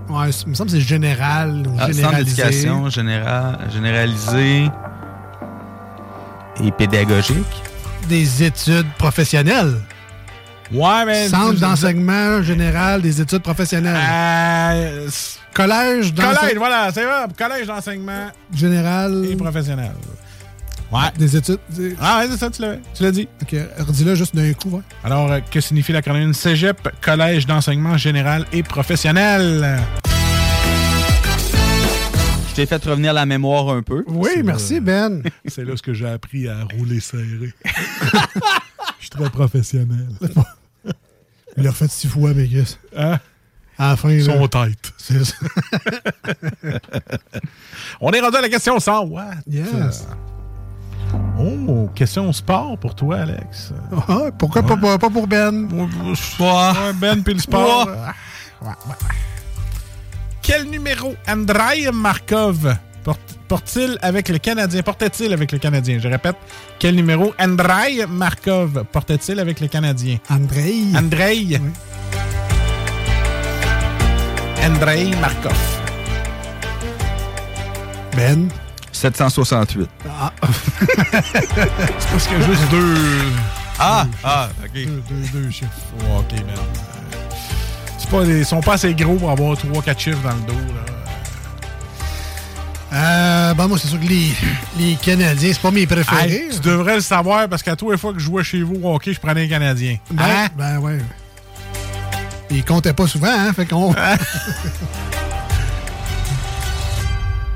Ouais, il me semble que c'est général ou Ah, centre d'éducation général, généralisé et pédagogique. Des études professionnelles. Ouais, mais. Centre d'enseignement général des études professionnelles. Euh, Collège d'enseignement collège, voilà, c'est vrai. Collège d'enseignement général et professionnel. Ouais. des études. Ah, ouais, c'est ça, tu l'as, tu l'as dit. Ok, redis-le juste d'un coup. Ouais. Alors, euh, que signifie l'acronyme CEGEP, Collège d'enseignement général et professionnel? Je t'ai fait revenir la mémoire un peu. Oui, merci Ben. C'est là ce que j'ai appris à rouler serré. Je suis très professionnel. Il l'a refait six fois, qu'est-ce? Hein? À la fin, là, Son tête. c'est ça. On est rendu à la question 100 watts. Yes. Oh, question sport pour toi, Alex. Ah, pourquoi pas, pas, pas pour Ben? Ouais, Ben puis le sport. Ouais. Quel numéro Andrei Markov porte- porte-t-il avec le Canadien? Portait-il avec le Canadien? Je répète, quel numéro? Andrei Markov portait-il avec le Canadien? Andrei. Andrei. Andrei Markov. Ben? 768. Ah. C'est parce qu'il y a juste deux. Ah, ah, ok. Deux, deux- deux chiffres. Oh, ok, man. C'est pas Ils sont pas assez gros pour avoir 3-4 chiffres dans le dos. Là. Euh, ben moi, c'est sûr que les, les Canadiens, c'est pas mes préférés. Hey, tu devrais le savoir parce qu'à tous les fois que je jouais chez vous au hockey, je prenais un Canadien. Ben, Hein? ben ouais. Ils comptaient pas souvent, hein? Fait qu'on.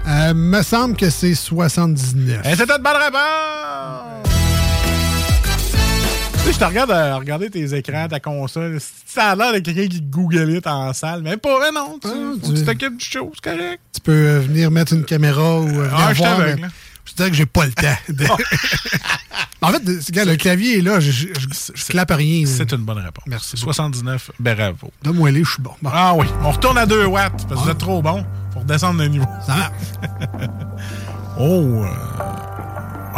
euh, me semble que c'est 79. Et c'était une bonne réponse! Tu sais, je te regarde à regarder tes écrans, ta console. Ça a l'air de quelqu'un qui google it en salle. Mais pas, mais non. Tu, Ah, tu- tu t'occupes du show, c'est correct. Tu peux euh, venir mettre une caméra ou euh, Ah, je voir. mais là. Je te dis que j'ai pas le temps. de- en fait, regarde, le clavier est là, je, je, je- je clappe rien. C'est une bonne réponse. Merci 79, bravo. Donne-moi les, je suis bon. Bon, Ah oui, on retourne à 2 watts parce que vous êtes trop bon. Faut redescendre le niveau. ça marche. Oh. euh,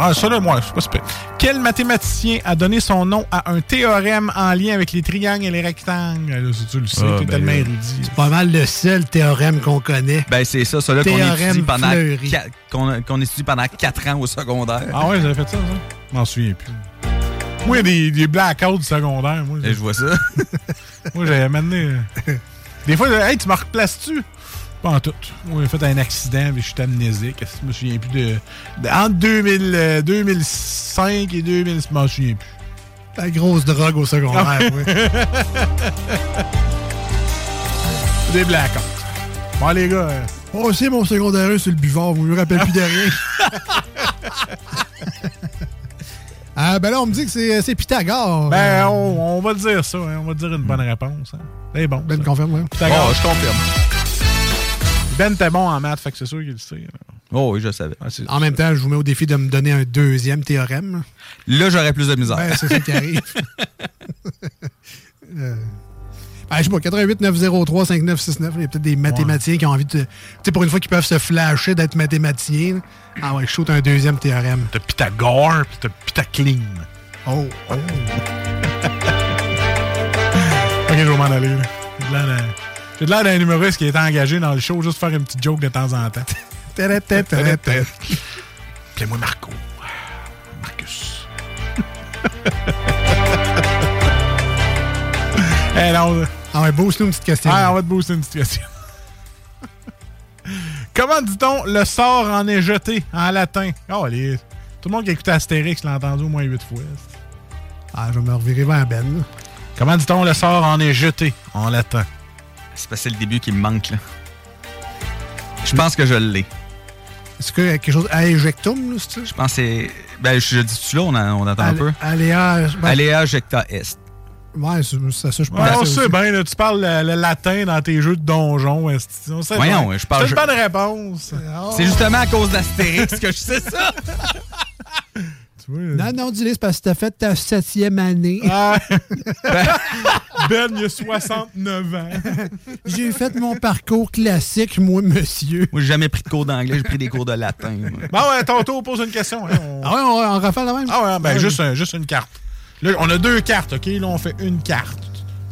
Ah, ça là, moi, c'est pas super. Quel mathématicien a donné son nom à un théorème en lien avec les triangles et les rectangles? Là, si tu le sais, Ah, t'es ben tellement là. érudit. C'est pas mal le seul théorème qu'on connaît. Ben, c'est ça, ça là qu'on Théorème étudie pendant qu'on étudie pendant 4 ans au secondaire. Ah ouais, j'avais fait ça, ça? Je m'en souviens plus. Moi, il y a des, des blackouts du secondaire. Moi, Et je vois ça. moi j'avais amené. euh, Des fois, hey, tu me replaces-tu? Pas en tout. Moi, j'ai fait un accident, puis je suis amnésique. Je me souviens plus de. de- entre 2000, euh, 2005 et 2000, je m'en souviens plus. La grosse drogue au secondaire, oui. Des blackouts. Bon, les gars. euh, Oh, c'est mon secondaire 1 sur le buvard, vous me rappelez plus de rien. ah, ben là, on me dit que c'est c'est Pythagore. Ben, on, on va dire ça. hein. On va dire une bonne réponse. hein. C'est bon. Ben ça. confirme, oui. Pythagore. Oh, je confirme. Ben, t'es bon en maths, fait que c'est sûr qu'il le sait. Oh oui, je savais. En même temps, je vous mets au défi de me donner un deuxième théorème. Là, j'aurais plus de misère. Ben, c'est ça qui arrive. Euh, ben, je sais pas, 88 903 5969. Il y a peut-être des mathématiciens qui ont envie de. Tu sais, pour une fois qu'ils peuvent se flasher d'être mathématiciens. Ah ouais, je shoot un deuxième théorème. T'as Pythagore, puis t'as Pythacline. Oh, oh. Ok, je vais m'en aller. là. J'ai de l'air d'un humoriste qui est engagé dans le show juste pour faire une petite joke de temps en temps. Appelez-moi Marco. Marcus. Eh non. Ah ouais, boost-nous une petite question. Ah, on va te booster une petite question. Comment dit-on le sort en est jeté en latin? Oh, les... Tout le monde qui a écouté Astérix l'a entendu au moins huit fois. Ah, je vais me revirer vers Ben. Comment dit-on le sort en est jeté en latin? C'est parce que c'est le début qui me manque, là. Je pense que je l'ai. Est-ce que quelque chose? À éjectum, là, c'est ça? Je pense que c'est. Ben, je, je dis-tu là, on, en- on attend un peu? Aléa. ben, Aléa jecta est. Ouais, c'est c'est ça, je pense. Ouais, on sait bien, là, tu parles le, le latin dans tes jeux de donjon. esti. On sait Voyons, bien. je parle- C'est une bonne réponse. C'est justement à cause d'Astérix que je sais ça. Non, non, dis-le, c'est parce que t'as fait ta septième année. Ah. ben, il a 69 ans. J'ai fait mon parcours classique, moi, monsieur. Moi, j'ai jamais pris de cours d'anglais, j'ai pris des cours de latin. moi. Bon, ouais, tour, pose une question. hein. On- Ah ouais, on, on rafale la même? Ah ouais, ben Ouais. juste, un- juste une carte. Là, on a deux cartes, OK? Là, on fait une carte.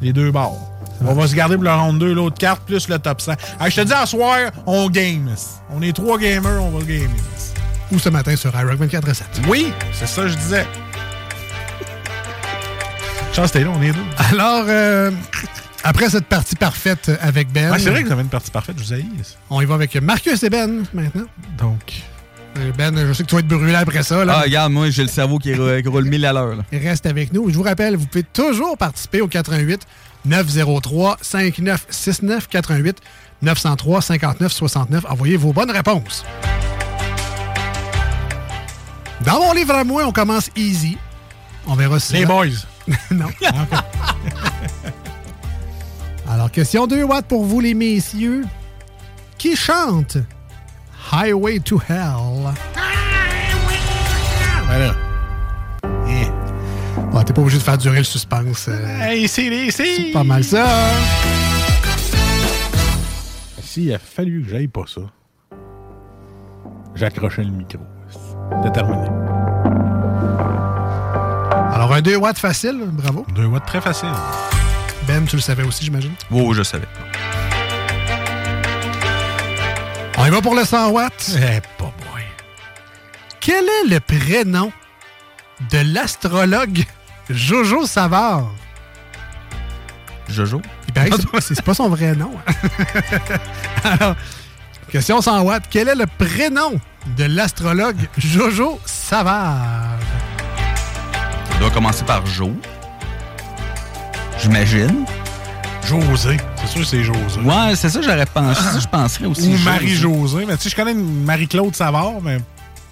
Les deux bords. On va se garder pour le round 2, l'autre carte, plus le top 100. Hey, je te dis, à soir, on game. On est trois gamers, on va gamer. Ou ce matin sur iRock 24 à 7. Oui, c'est ça que je disais. Chance, t'es là, on est deux. Alors, euh, après cette partie parfaite avec Ben, Ouais, c'est vrai que vous avez une partie parfaite, je vous haïs. on y va avec Marcus et Ben maintenant. Donc. Euh, Ben, je sais que tu vas être brûlé après ça. Là. Ah, regarde, moi, j'ai le cerveau qui, roule- qui roule mille à l'heure. Reste avec nous. Je vous rappelle, vous pouvez toujours participer au 88 903 5969 88 903 59 69. Envoyez vos bonnes réponses. Dans mon livre à moi, on commence easy. On verra si. Les boys. non. Alors, question 2 watts pour vous, les messieurs. Qui chante Highway to Hell? Voilà. Ah, T'es pas obligé de faire durer le suspense. euh, Hey, c'est c'est pas mal ça. S'il a fallu que j'aille pas ça, j'accrochais le micro. C'est terminé. Alors, un 2 watts facile, bravo. 2 watts très facile. Ben, tu le savais aussi, j'imagine. Oh, je savais. On y va pour le 100 watts. Eh, pas boy. Quel est le prénom de l'astrologue Jojo Savard? Jojo? Il paraît que c'est- pas son vrai nom. Alors, question 100 watts. Quel est le prénom de l'astrologue Jojo Savard? Ça doit commencer par Jo. J'imagine. José. C'est sûr que c'est José. Ouais, c'est ça, j'aurais pensé. ça, Je penserais aussi. Ou José. Marie-José. Mais tu sais, je connais Marie-Claude Savard, mais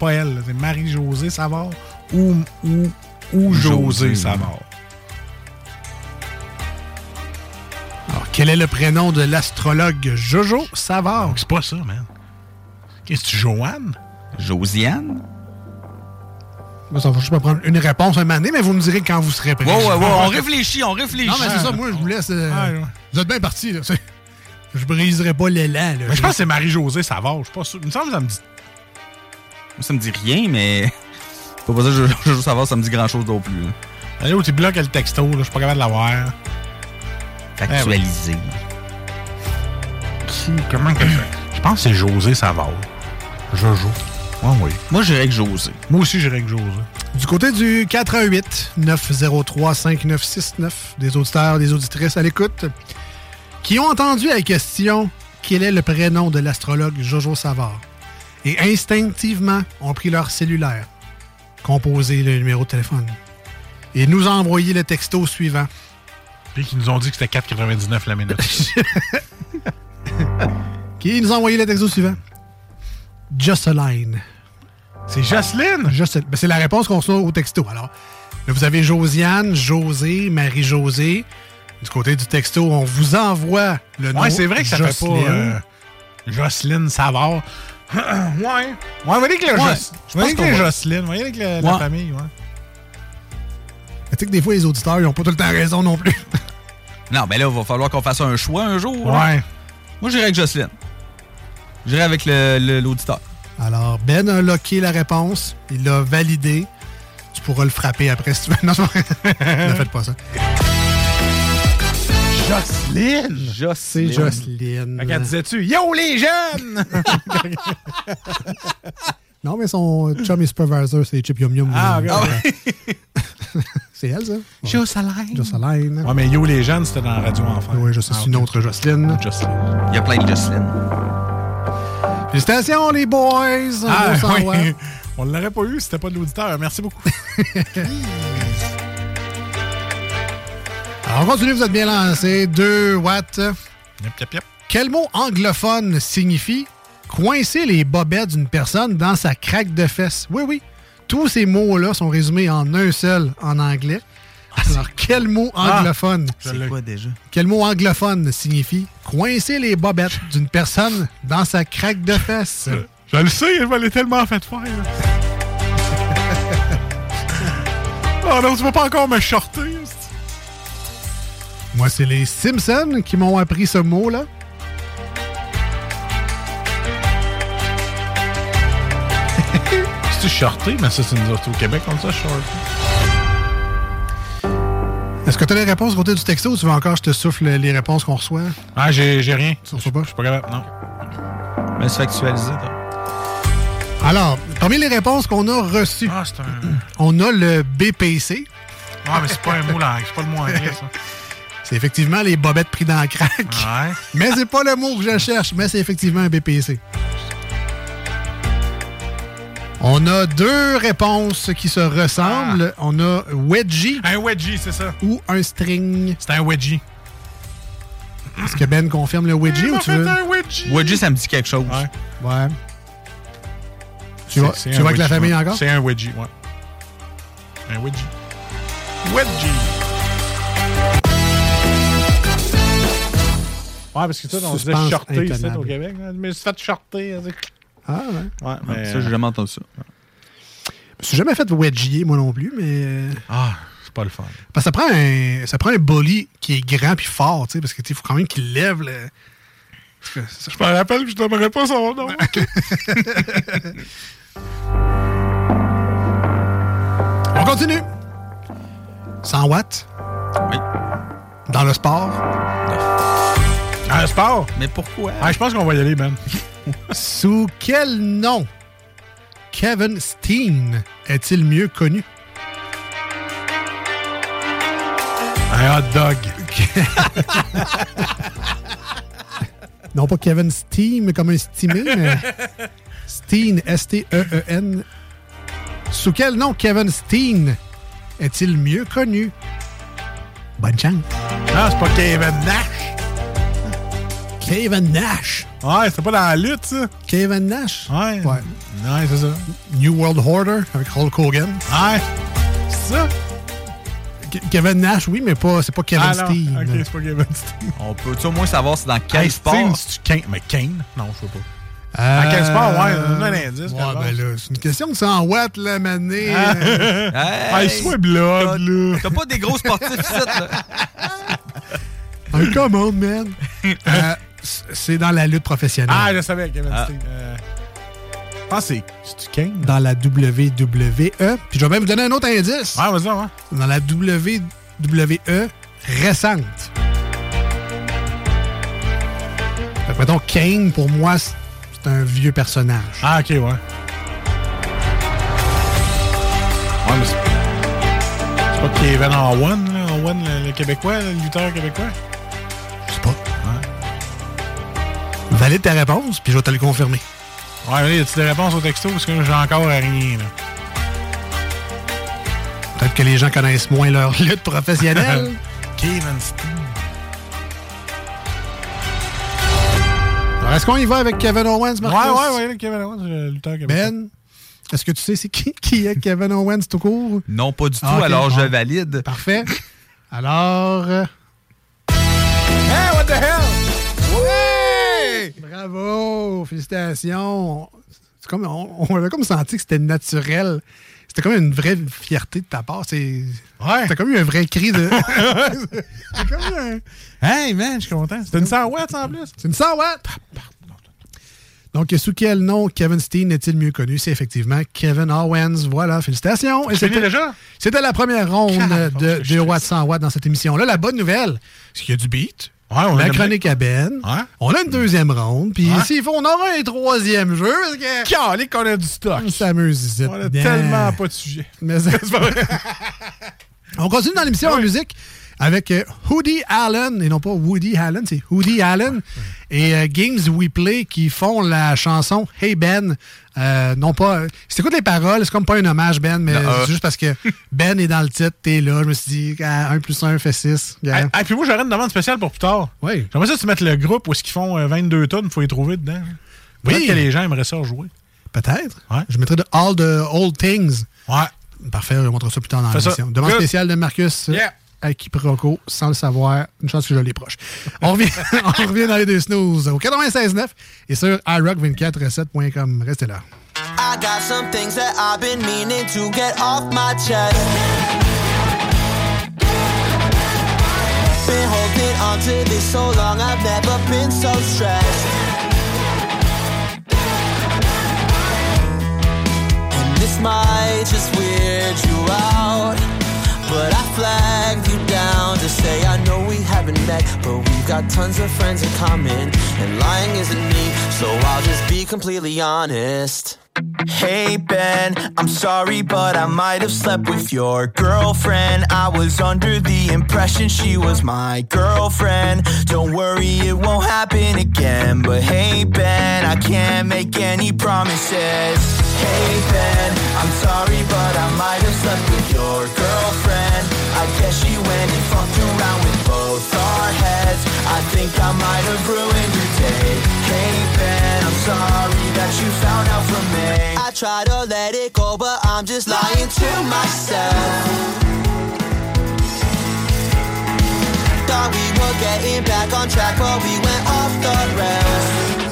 pas elle. C'est Marie-Josée Savard ou, ou, ou José José. Savard. Alors, quel est le prénom de l'astrologue Jojo Savard? C'est pas ça, man. Qu'est-ce que tu, Joanne? Josiane? Moi, ça va juste me prendre une réponse un moment donné, mais vous me direz quand vous serez prêt. Ouais, ouais, ouais, on réfléchit, on réfléchit. Non, mais c'est ça, moi, je vous laisse. euh, Ouais, ouais. Vous êtes bien partis, là. c'est- Je briserai pas l'élan, là. Mais je pense que c'est Marie-Josée Savard. Je suis pas sûr. Il me semble que ça me dit. Moi, ça me dit rien, mais. Faut pas ça, je, je veux savoir, ça me dit grand chose non plus. Allez, où tu bloques le texto, là. Je suis pas capable de l'avoir. Actualisé. Qui, comment que Je pense que c'est José Savard. Jojo. Ouais, oui. Moi, je dirais que José. Moi aussi, j'irais que José. Du côté du 88 903 5969, des auditeurs, des auditrices à l'écoute, qui ont entendu la question quel est le prénom de l'astrologue Jojo Savard? Et instinctivement ont pris leur cellulaire, composé le numéro de téléphone et nous ont envoyé le texto suivant. Puis qu'ils nous ont dit que c'était 4,99 la minute. Qui nous a envoyé le texto suivant? Jocelyn. C'est Jocelyne? Jocelyne. Ben, c'est la réponse qu'on reçoit au texto. Alors, là, vous avez Josiane, José, Marie-Josée. Du côté du texto, on vous envoie le nom. Ouais, c'est vrai que ça fait pas Jocelyne. euh, Jocelyne Savard. ouais. Ouais, on va dire que le Ouais, Joc- je on va pense dire que qu'on le va- Jocelyne. On va dire que le- la Ouais. famille, ouais. Mais Tu sais que des fois, les auditeurs, ils n'ont pas tout le temps raison non plus. Non, ben là, il va falloir qu'on fasse un choix un jour. là. Ouais. Moi, j'irai avec Jocelyne. J'irai avec le- le- l'auditeur. Alors, Ben a locké la réponse. Il l'a validé. Tu pourras le frapper après si tu veux. Non, c'est pas vrai. ne faites pas ça. Jocelyne! C'est Jocelyne. Fait qu'elle disait-tu Yo les jeunes! Non, mais son chum et supervisor, c'est Chip Yum Yum. Ah, Euh, ok. c'est elle, ça? Jocelyne. Jocelyne. Ouais, mais Yo les jeunes, c'était dans Radio Enfant. Oui, je sais, c'est une autre Jocelyne. Jocelyne. Il y a plein de Jocelyne. Félicitations, les boys! Ah, oui. On l'aurait pas eu si c'était pas de l'auditeur. Merci beaucoup. Alors, on continue, vous êtes bien lancés. 2 watts. Yep, yep, yep. Quel mot anglophone signifie coincer les bobettes d'une personne dans sa craque de fesses? Oui, oui. Tous ces mots-là sont résumés en un seul en anglais. Alors, quel mot Ah, anglophone? C'est quoi déjà? Quel mot anglophone signifie coincer les bobettes d'une personne dans sa craque de fesses? Je le sais, je l'ai tellement fait faire. oh non, tu vas pas encore me shorter. Moi, c'est les Simpsons qui m'ont appris ce mot-là. C'est-tu shorté? Mais ça, c'est nous autres au Québec, on dit ça, shorté. Est-ce que tu as les réponses côté du texto ou tu veux encore que je te souffle les réponses qu'on reçoit? Ah, j'ai j'ai rien. Tu reçois pas? Je suis pas capable, non. Mais c'est actualisé, toi. Alors, parmi les réponses qu'on a reçues, Ah, c'est un. on a le BPC. Ah, mais c'est pas un mot là, c'est pas le mot anglais, ça. C'est effectivement les bobettes pris dans la craque. Ouais. Mais c'est pas le mot que je cherche, mais c'est effectivement un BPC. On a deux réponses qui se ressemblent. On a wedgie Un wedgie, c'est ça. ou un string. C'est un wedgie. Est-ce que Ben confirme le wedgie ou tu veux? un wedgie. Wedgie, ça me dit quelque chose. Ouais. Ouais. Tu vas, C'est- tu vas avec la famille ouais. encore? C'est un wedgie, ouais. Un wedgie. Wedgie. Ouais, parce que toi, on shorté ici intenable. au Québec. hein. Mais c'est fait shorter. Ah ouais. Ouais, Mais... mais. Ça, j'ai jamais entendu ça. Je me suis jamais fait wedgier, moi non plus, mais. euh, Ah, c'est pas le fun. Parce que ça prend un, ça prend un bully qui est grand puis fort, tu sais, parce que tu sais, faut quand même qu'il lève le. Je me rappelle que je t'aimerais pas son nom. On continue. 100 watts. Oui. Dans le sport. Un sport? Mais pourquoi? Ah, je pense qu'on va y aller, Ben. Sous quel nom Kevin Steen est-il mieux connu? Un hot dog. Non pas Kevin Steen, comme un steamé, mais Steen, S-T-E-E-N. Sous quel nom Kevin Steen est-il mieux connu? Bonne chance. Ah, c'est pas Kevin Nash. Kevin Nash. Ouais, c'était pas dans la lutte, ça. Kevin Nash. Ouais. Ouais. Ouais, c'est ça. New World Order avec Hulk Hogan. Ouais. C'est ça? Ke- Kevin Nash, oui, mais pas, c'est pas Kevin ah. Steen. Ok, c'est pas Kevin Steen. On peut-tu au moins savoir c'est dans quel Hey, sport? Steen, Kane? Mais Kane? Non, je sais pas. Euh, Dans quel sport? Ouais, donne un indice, Ouais, ben là, c'est une question de 100 watts, là, mané. Ah. euh, Hey, sois blood, là. T'as pas des gros sportifs ici, là? un commande, man. Euh, c'est dans la lutte professionnelle. Ah, je savais, Kevin Ah. Steen. Euh, que c'est. Kane? Dans la WWE. Puis je vais même vous donner un autre indice. Ouais, vas-y, ouais. Dans la WWE récente. Fait que, mettons, Kane, pour moi, c'est un vieux personnage. Ah, ok, ouais. Ouais, mais c'est. Pas Kevin en one, là? En one, le, le Québécois, le lutteur québécois? Je sais pas. Valide ta réponse, puis je vais te le confirmer. Ouais, mais y a-tu des réponses au texto? Parce que j'ai encore à rien, là. Peut-être que les gens connaissent moins leur lutte professionnelle. Kevin Steen. Alors, Est-ce qu'on y va avec Kevin Owens, Ouais, Marcus? ouais, ouais, Kevin Owens, le lutteur québécois. Ben, est-ce que tu sais c'est qui, qui est Kevin Owens tout court? Non, pas du tout, Ah, ok. alors je Ah. valide. Parfait. Alors... euh, Hey, what the hell? Ouais! Bravo! Félicitations! C'est comme, on, on a comme senti que c'était naturel. C'était comme une vraie fierté de ta part. C'est, Ouais. C'était comme eu un vrai cri de. c'est comme un. Hey, man, je suis content. C'était une 100 watts en plus. C'est une 100 watts! Donc, sous quel nom Kevin Steen est-il mieux connu? C'est effectivement Kevin Owens. Voilà, félicitations. Et C'est c'était- déjà? C'était la première ronde de 2 watts 100 watts dans cette émission-là. La bonne nouvelle, c'est qu'il y a du beat. Ouais, on la chronique à Ben. Ouais. On a une deuxième ronde. Puis s'il faut, on aura un troisième jeu. Parce que Calé qu'on a du stock. on s'amuse ici. On a tellement pas de sujet. Mais ça- on continue dans l'émission en musique avec euh, Woody Allen, et non pas Woody Allen, c'est Woody Allen et euh, Games We Play qui font la chanson Hey Ben. Euh, non pas. Si t'écoutes les paroles, c'est comme pas un hommage, Ben, mais Non, euh. c'est juste parce que Ben est dans le titre, t'es là. Je me suis dit, 1 plus 1 fait 6. Hey, hey, puis moi, j'aurais une demande spéciale pour plus tard. Oui. J'aimerais ça que tu mettes le groupe où est-ce qu'ils font euh, 22 tonnes, il faut les trouver dedans. Peut-être Oui. que les gens aimeraient ça rejouer. Peut-être. Ouais. Je mettrai de All the Old Things. Ouais. Parfait, je montrerai ça plus tard dans l'émission. Demande spéciale de Marcus. Yeah. À quiproquo, sans le savoir. Une chance que je l'ai proche. On revient, on revient dans les deux snooze au 96.9 et sur iRock247.com. Restez là. I got some things that I've been meaning to get off my chest. Been holding on to this so long, I've never been so stressed. And this might just weird you out. But I flagged you down to say I know we haven't met, but we've got tons of friends in common, and lying isn't me, so I'll just be completely honest. Hey Ben, I'm sorry, but I might have slept with your girlfriend. I was under the impression she was my girlfriend. Don't worry, it won't happen again. But hey Ben, I can't make any promises. Hey Ben, I'm sorry, but I might have slept with your girlfriend. Guess she went and fucked around with both our heads. I think I might have ruined your day. Hey Ben, I'm sorry that you found out from me. I try to let it go, but I'm just lying to myself. Thought we were getting back on track, but we went off the rails.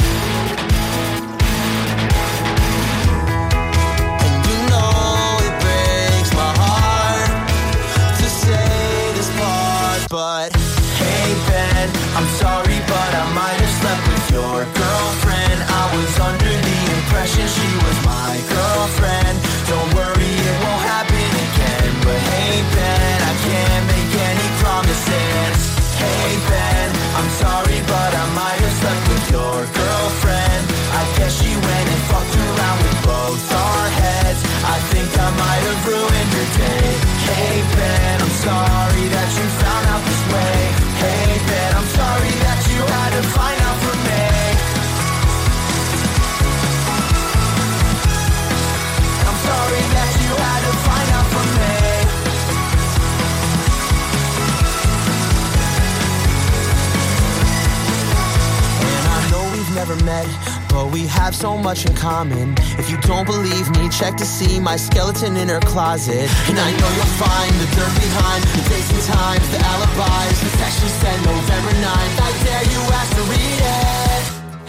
Met, but we have so much in common. If you don't believe me, check to see my skeleton in her closet. And I know you'll find the dirt behind the dates and times, the alibis, the text sent November 9th. I dare you ask to read it.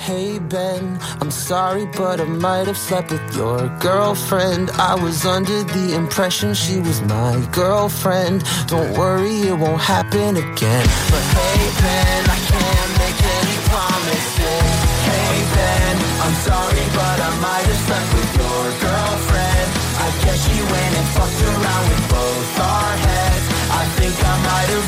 Hey Ben, I'm sorry, but I might have slept with your girlfriend. I was under the impression she was my girlfriend. Don't worry, it won't happen again. But hey Ben, I can't make any promises. Ben, I'm sorry, but I might have slept with your girlfriend. I guess she went and fucked around with both our heads. I think I might have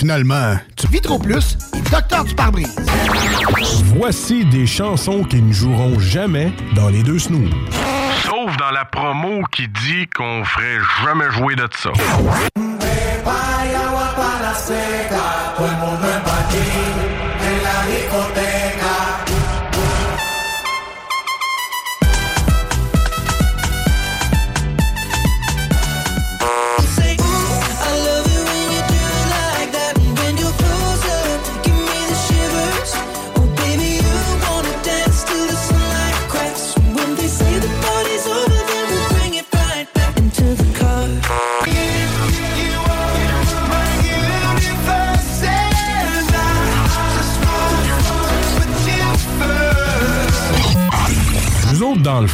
Finalement, tu vis trop plus et docteur du pare-brise. Voici des chansons qui ne joueront jamais dans les deux snooze. Sauf dans la promo qui dit qu'on ferait jamais jouer de ça.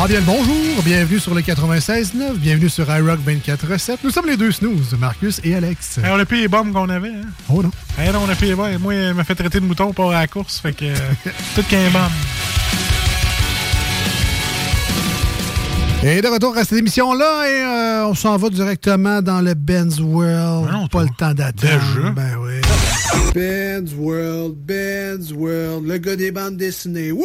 Ah bien le bonjour, bienvenue sur le 96.9, bienvenue sur iRock 24.7. Nous sommes les deux snooze, Marcus et Alex. Hey, on a pris les bombes qu'on avait. Hein? Oh non. Hey, non, on a pris les bombes. Moi, il m'a fait traiter de mouton pour la course. Fait que euh, tout qu'un bombe. Et de retour à cette émission-là, et euh, on s'en va directement dans le Ben's World. Pas le temps d'attendre. Déjà? Ben oui. Ben's World, Ben's World, le gars des bandes dessinées. Wouh!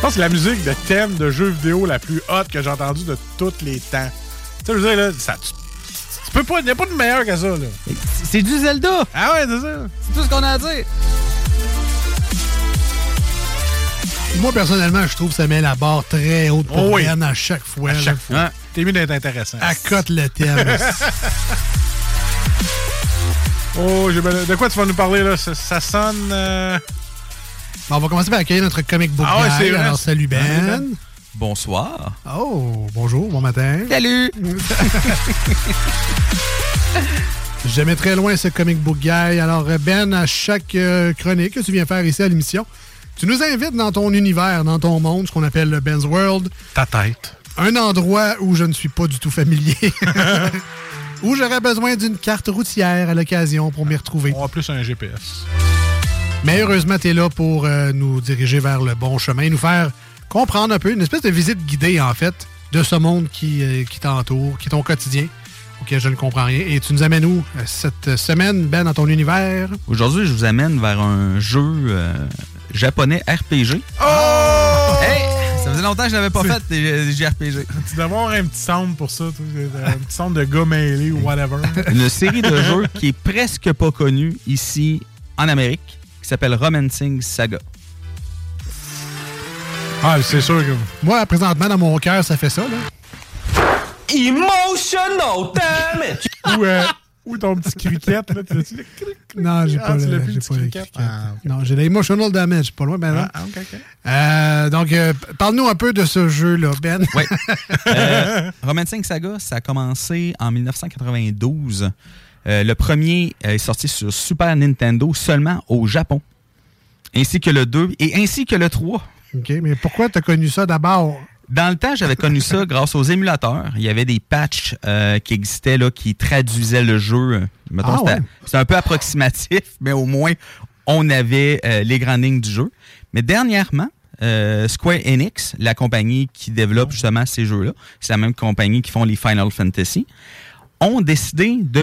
Je pense que c'est la musique de thème de jeu vidéo la plus hot que j'ai entendue de tous les temps. Tu sais, je veux dire, là, ça, tu, tu peux pas, y a pas de meilleur que ça, là. C'est du Zelda! Ah ouais, c'est ça. C'est tout ce qu'on a à dire. Moi, personnellement, je trouve que ça met la barre très haute pour Oh oui. À chaque fois. À là. chaque fois. T'es mieux d'être intéressant. À cote le thème. oh, j'ai ben- de quoi tu vas nous parler, là? Ça, ça sonne... euh, Bon, on va commencer par accueillir notre comic book Ah ouais, guy. Alors, salut Ben. Salut, Ben. Bonsoir. Oh, bonjour, bon matin. Salut! Jamais très loin ce comic book guy. Alors, Ben, à chaque euh, chronique que tu viens faire ici à l'émission, tu nous invites dans ton univers, dans ton monde, ce qu'on appelle le Ben's World. Ta tête. Un endroit où je ne suis pas du tout familier. où j'aurais besoin d'une carte routière à l'occasion pour m'y retrouver. On a plus un GPS. Mais heureusement, tu es là pour euh, nous diriger vers le bon chemin, nous faire comprendre un peu, une espèce de visite guidée, en fait, de ce monde qui, euh, qui t'entoure, qui est ton quotidien, auquel je ne comprends rien. Et tu nous amènes où euh, cette semaine, Ben, dans ton univers? Aujourd'hui, je vous amène vers un jeu euh, japonais RPG. Oh! Hey! Ça faisait longtemps que je n'avais pas fait des, JRPG. Tu dois avoir un petit sound pour ça, un petit sound de gars mêlé ou whatever. Une série de jeux qui est presque pas connue ici en Amérique, qui s'appelle Romancing Saga. Ah, c'est sûr que. Moi, présentement, dans mon cœur, ça fait ça, là. Emotional damage Ou, euh, Ou ton petit cricket, là, tu l'as-tu, le cric, cric? Non, j'ai Ah, pas le, plus, pas cricket? cricket. Ah, Non, j'ai l'emotional damage, pas loin, ben non. Ah, ok, ok. Euh, donc, euh, parle-nous un peu de ce jeu-là, Ben. Oui. Euh, Romancing Saga, ça a commencé en 1992. Euh, le premier est sorti sur Super Nintendo seulement au Japon. Ainsi que le 2 et ainsi que le 3. OK, mais pourquoi tu as connu ça d'abord? Dans le temps, j'avais connu ça grâce aux émulateurs. Il y avait des patchs euh, qui existaient là, qui traduisaient le jeu. Ah, c'était ouais? c'était un peu approximatif, mais au moins, on avait euh, les grandes lignes du jeu. Mais dernièrement, euh, Square Enix, la compagnie qui développe justement ces jeux-là, c'est la même compagnie qui font les Final Fantasy, ont décidé de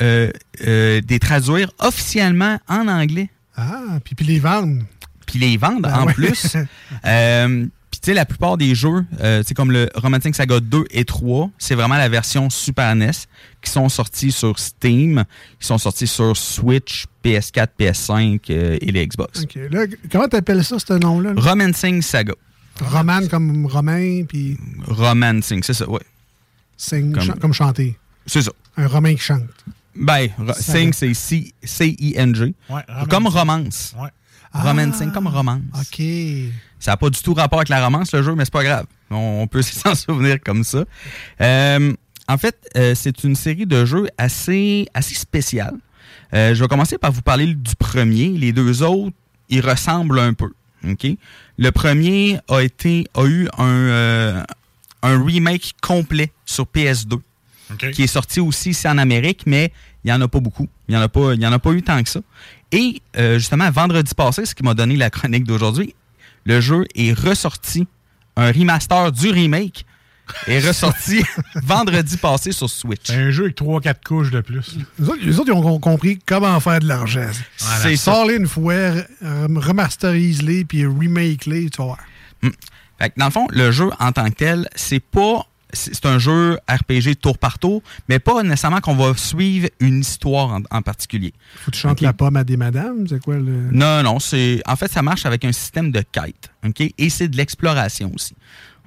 Euh, euh, des traduire officiellement en anglais. Ah, puis, puis les vendre. Puis les vendre Ben en ouais. plus. Euh, puis tu sais, la plupart des jeux, euh, tu sais, comme le Romantic Saga 2 et 3, c'est vraiment la version Super NES qui sont sortis sur Steam, qui sont sortis sur Switch, PS4, PS5 euh, et les Xbox. OK. Là, comment t'appelles ça, ce nom-là? là? Romancing Saga. Roman comme Romain, puis Romancing, c'est ça, sing, Comme- comme chanter. C'est ça. Un Romain qui chante. Ben, sing, c'est C- C-I-N-G. Ouais, comme romance. Ouais. Romancing, comme romance. OK. Ça n'a pas du tout rapport avec la romance, le jeu, mais c'est pas grave. On, on peut s'en souvenir comme ça. Euh, en fait, euh, c'est une série de jeux assez, assez spéciale. Euh, je vais commencer par vous parler du premier. Les deux autres, ils ressemblent un peu. OK? Le premier a, été, a eu un, un remake complet sur PS2 Qui est sorti aussi ici en Amérique, mais il n'y en a pas beaucoup. Il n'y en, a pas- il y en a pas eu tant que ça. Et euh, justement, vendredi passé, ce qui m'a donné la chronique d'aujourd'hui, le jeu est ressorti, un remaster du remake est ressorti vendredi passé sur Switch. C'est un jeu avec 3-4 couches de plus. Les autres, les autres, ils ont compris comment faire de l'argent. C'est ça. Sors-les une fois, re- remasterise-les, puis remake-les, tu vas voir. Mm. Fait que dans le fond, le jeu en tant que tel, c'est pas. C'est un jeu RPG tour par tour, mais pas nécessairement qu'on va suivre une histoire en, en particulier. Faut que tu chantes la pomme à des madames, c'est quoi le... Non, non, c'est. En fait, ça marche avec un système de quête, OK? Et c'est de l'exploration aussi.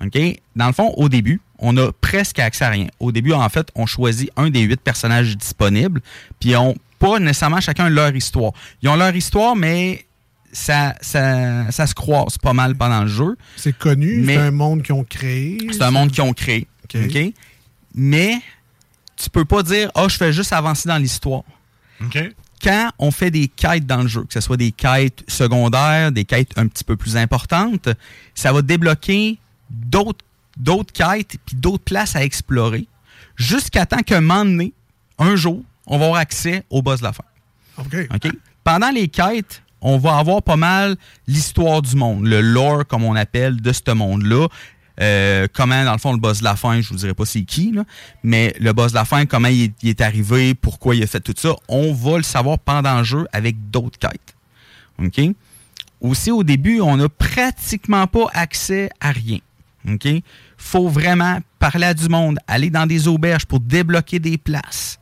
OK? Dans le fond, au début, on a presque accès à rien. Au début, en fait, on choisit un des huit personnages disponibles, puis ils ont pas nécessairement chacun leur histoire. Ils ont leur histoire, mais ça, ça, ça se croise pas mal pendant le jeu. C'est connu, Mais- c'est un monde qu'ils ont créé. C'est un monde qu'ils ont créé. OK. OK? Mais tu peux pas dire, ah, je fais juste avancer dans l'histoire. OK. Quand on fait des quêtes dans le jeu, que ce soit des quêtes secondaires, des quêtes un petit peu plus importantes, ça va débloquer d'autres d'autres quêtes puis d'autres places à explorer jusqu'à temps qu'un moment donné, un jour, on va avoir accès au boss de la fin. OK. OK? Pendant les quêtes, on va avoir pas mal l'histoire du monde, le lore, comme on appelle, de ce monde-là. Euh, comment, dans le fond, le boss de la fin, je vous dirai pas c'est qui, mais le boss de la fin, comment il est, il est arrivé, pourquoi il a fait tout ça, on va le savoir pendant le jeu avec d'autres quêtes. OK? Aussi, au début, on n'a pratiquement pas accès à rien. OK? faut vraiment parler à du monde, aller dans des auberges pour débloquer des places.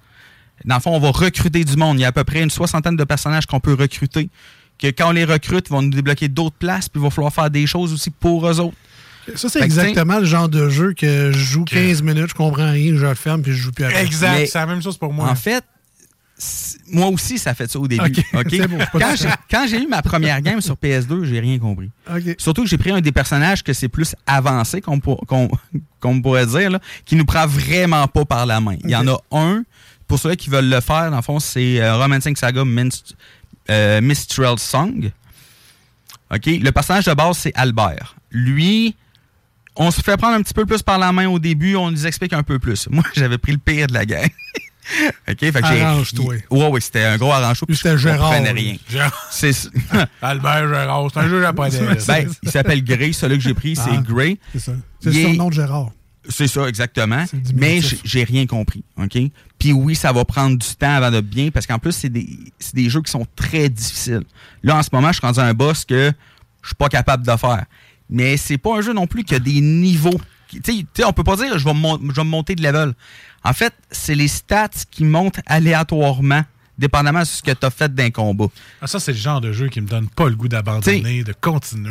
Dans le fond, on va recruter du monde. Il y a à peu près une soixantaine de personnages qu'on peut recruter. Que quand on les recrute, ils vont nous débloquer d'autres places, puis il va falloir faire des choses aussi pour eux autres. Ça, c'est exactement le genre de jeu que je joue 15 minutes, je comprends rien, je le ferme, puis je joue plus avec. Exact, c'est la même chose pour moi. En fait, moi aussi, ça fait ça au début. Quand j'ai- eu ma première game sur PS2, j'ai rien compris. Surtout que j'ai pris un des personnages que c'est plus avancé, qu'on pour- qu'on- qu'on pourrait dire, là, qui nous prend vraiment pas par la main. Il y en a un, pour ceux qui veulent le faire, dans le fond, c'est euh, Romancing Saga Minst- euh, Mistral Song. OK? Le personnage de base, c'est Albert. Lui, on se fait prendre un petit peu plus par la main au début, on nous explique un peu plus. Moi, j'avais pris le pire de la gang. OK? Fait que j'ai- Arrange-toi. Ouais, ouais, c'était un gros arrange-toi. je C'était Gérard, lui. rien. Gérard. C'est. Albert Gérard, c'est un jeu japonais. Ben, il s'appelle Gray, celui que j'ai pris, c'est Ah, Gray. C'est ça. C'est le est- surnom de Gérard. C'est ça, exactement. Mais j'ai- rien compris, OK? Puis oui, ça va prendre du temps avant de bien, parce qu'en plus, c'est des, c'est des jeux qui sont très difficiles. Là, en ce moment, je suis rendu à un boss que je suis pas capable de faire. Mais c'est pas un jeu non plus qui a des niveaux. Tu sais- on peut pas dire je vais, me mon- je vais me monter de level. En fait, c'est les stats qui montent aléatoirement, dépendamment de ce que tu as fait d'un combat. Ah, ça, c'est le genre de jeu qui me donne pas le goût d'abandonner, de continuer.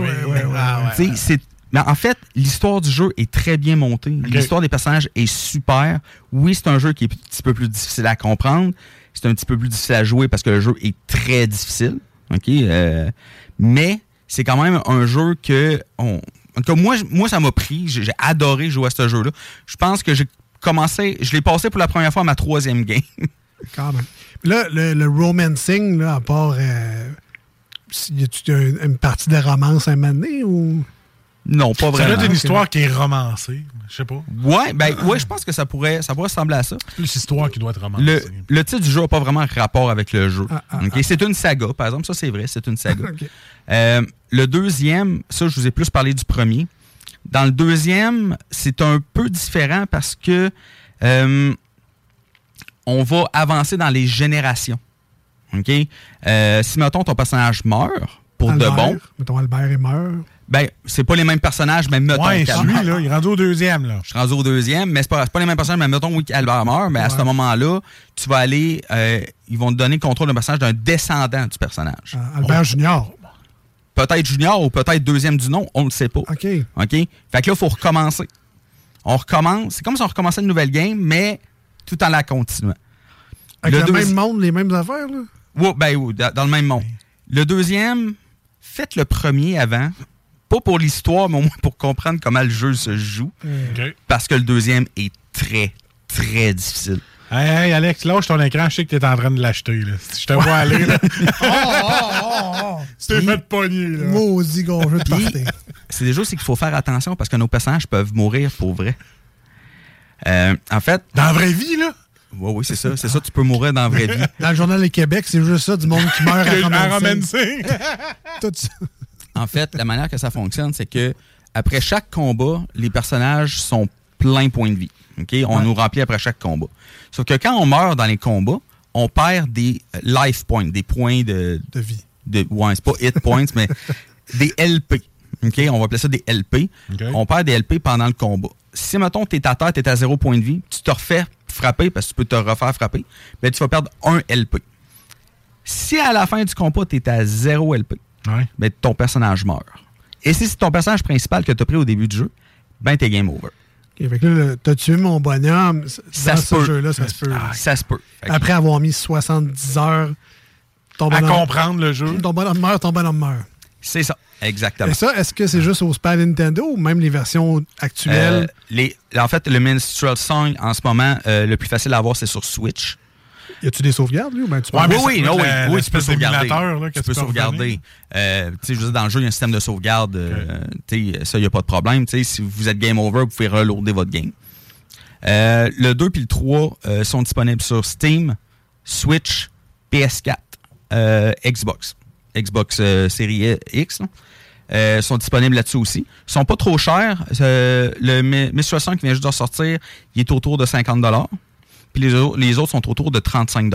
Ah, ouais. Tu sais, c'est- mais en fait, l'histoire du jeu est très bien montée. L'histoire des personnages est super. Oui, c'est un jeu qui est un petit peu plus difficile à comprendre. C'est un petit peu plus difficile à jouer parce que le jeu est très difficile. OK? Euh, mais c'est quand même un jeu que. On, en tout cas, moi, moi, ça m'a pris. J'ai adoré jouer à ce jeu-là. Je pense que j'ai commencé. Je l'ai passé pour la première fois à ma troisième game. Là, le, romancing, là, à part. Euh, y a-tu une, une partie de romance à donné, ou? Non, pas Ça vraiment. doit être une histoire qui est romancée. Je sais pas. Ouais, ben, ouais, je pense que ça pourrait, ça pourrait ressembler à ça. Plus histoire qui doit être romancée. Le, le titre du jeu n'a pas vraiment rapport avec le jeu. ah, Ok, C'est une saga, par exemple. Ça, c'est vrai, c'est une saga. Euh, le deuxième, ça, je vous ai plus parlé du premier. Dans le deuxième, c'est un peu différent parce que euh, on va avancer dans les générations. OK? Euh, si, mettons, ton personnage meurt, pour Albert, de bon, Mettons, Albert est meurt. Ben, c'est pas les mêmes personnages, mais mettons. Ouais, celui, là, il est rendu au deuxième, là. je suis rendu au deuxième, mais c'est pas, pas les mêmes personnages, mais mettons, oui, Albert meurt, mais à ce moment-là, tu vas aller, euh, ils vont te donner le contrôle d'un personnage d'un descendant du personnage. Ah, Albert Junior. Peut-être junior ou peut-être deuxième du nom, on ne le sait pas. OK. OK? Fait que là, il faut recommencer. On recommence. C'est comme si on recommençait une nouvelle game, mais tout en la continuant. Avec le, deuxi- même monde, les mêmes affaires, là? Ouais, ben oui, dans le même monde. Le deuxième, faites le premier avant. Pas pour l'histoire, mais au moins pour comprendre comment le jeu se joue. OK. Parce que le deuxième est très, très difficile. Hey, hey, Alex, lâche ton écran, je sais que t'es en train de l'acheter. je te vois aller, là. Tu t'es fait pogner, là. Maudit c'est des jeux, c'est qu'il faut faire attention parce que nos personnages peuvent mourir pour vrai. Euh, en fait. Dans la vraie vie, là? Oui, oui, c'est ça. C'est ça, tu peux mourir dans la vraie vie. Dans le journal du Québec, c'est juste ça, du monde qui meurt à romancer. Tout ça. En fait, la manière que ça fonctionne, c'est que après chaque combat, les personnages sont plein points de vie. OK? On nous remplit après chaque combat. Sauf que quand on meurt dans les combats, on perd des euh, life points, des points de, de vie. De, ouais, c'est pas hit points, mais des LP. OK? On va appeler ça des LP. On perd des LP pendant le combat. Si, mettons, tu es à terre, tu es à zéro point de vie, tu te refais frapper parce que tu peux te refaire frapper, ben, tu vas perdre un LP. Si à la fin du combat, tu es à zéro LP, ben, ton personnage meurt. Et si c'est ton personnage principal que tu as pris au début du jeu, ben, t'es game over. OK, fait que là, t'as tué mon bonhomme? Ça Dans se ce peut. jeu-là, ça se peut. Ah, ça se peut. Après avoir mis 70 heures, ton À bonhomme, comprendre le jeu. ton bonhomme meurt, ton bonhomme meurt. C'est ça, exactement. Et ça, est-ce que c'est juste au Super Nintendo ou même les versions actuelles? Euh, les, en fait, le Minstrel Song, en ce moment, euh, le plus facile à avoir, c'est sur Switch. Y a-tu des sauvegardes, lui? ou ben, tu peux- oui, oui, non, oui, la- oui, tu peux sauvegarder. là, tu peux tu peux sauvegarder. Euh, tu sais, je veux dire, dans le jeu, il y a un système de sauvegarde. euh, tu sais, ça, il n'y a pas de problème. Tu sais, si vous êtes game over, vous pouvez reloader votre game. Euh, le 2 puis le 3 euh, sont disponibles sur Steam, Switch, PS4, euh, Xbox. Xbox euh, série X. Euh, sont disponibles là-dessus aussi. Ils sont pas trop chers. Euh, le Mi- Mistral 5 qui vient juste de sortir, il est autour de 50 Puis les, au- les autres sont autour de 35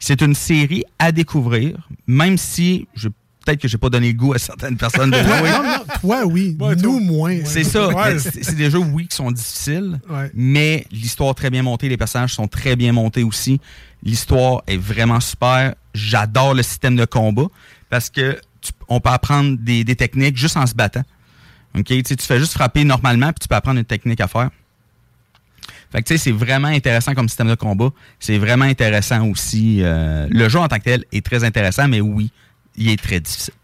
C'est une série à découvrir, même si je peut-être que j'ai pas donné le goût à certaines personnes de Toi, jouer. non, non, toi, oui. Nous, moins. C'est ça. Ouais. C'est c'est des jeux, oui, qui sont difficiles, Ouais. mais l'histoire très bien montée, les personnages sont très bien montés aussi. L'histoire est vraiment super. J'adore le système de combat parce que tu- on peut apprendre des, des techniques juste en se battant. Ok, Tu sais, tu fais juste frapper normalement, puis tu peux apprendre une technique à faire. Fait que tu sais, c'est vraiment intéressant comme système de combat. C'est vraiment intéressant aussi. euh, le jeu en tant que tel est très intéressant, mais oui, il est très difficile.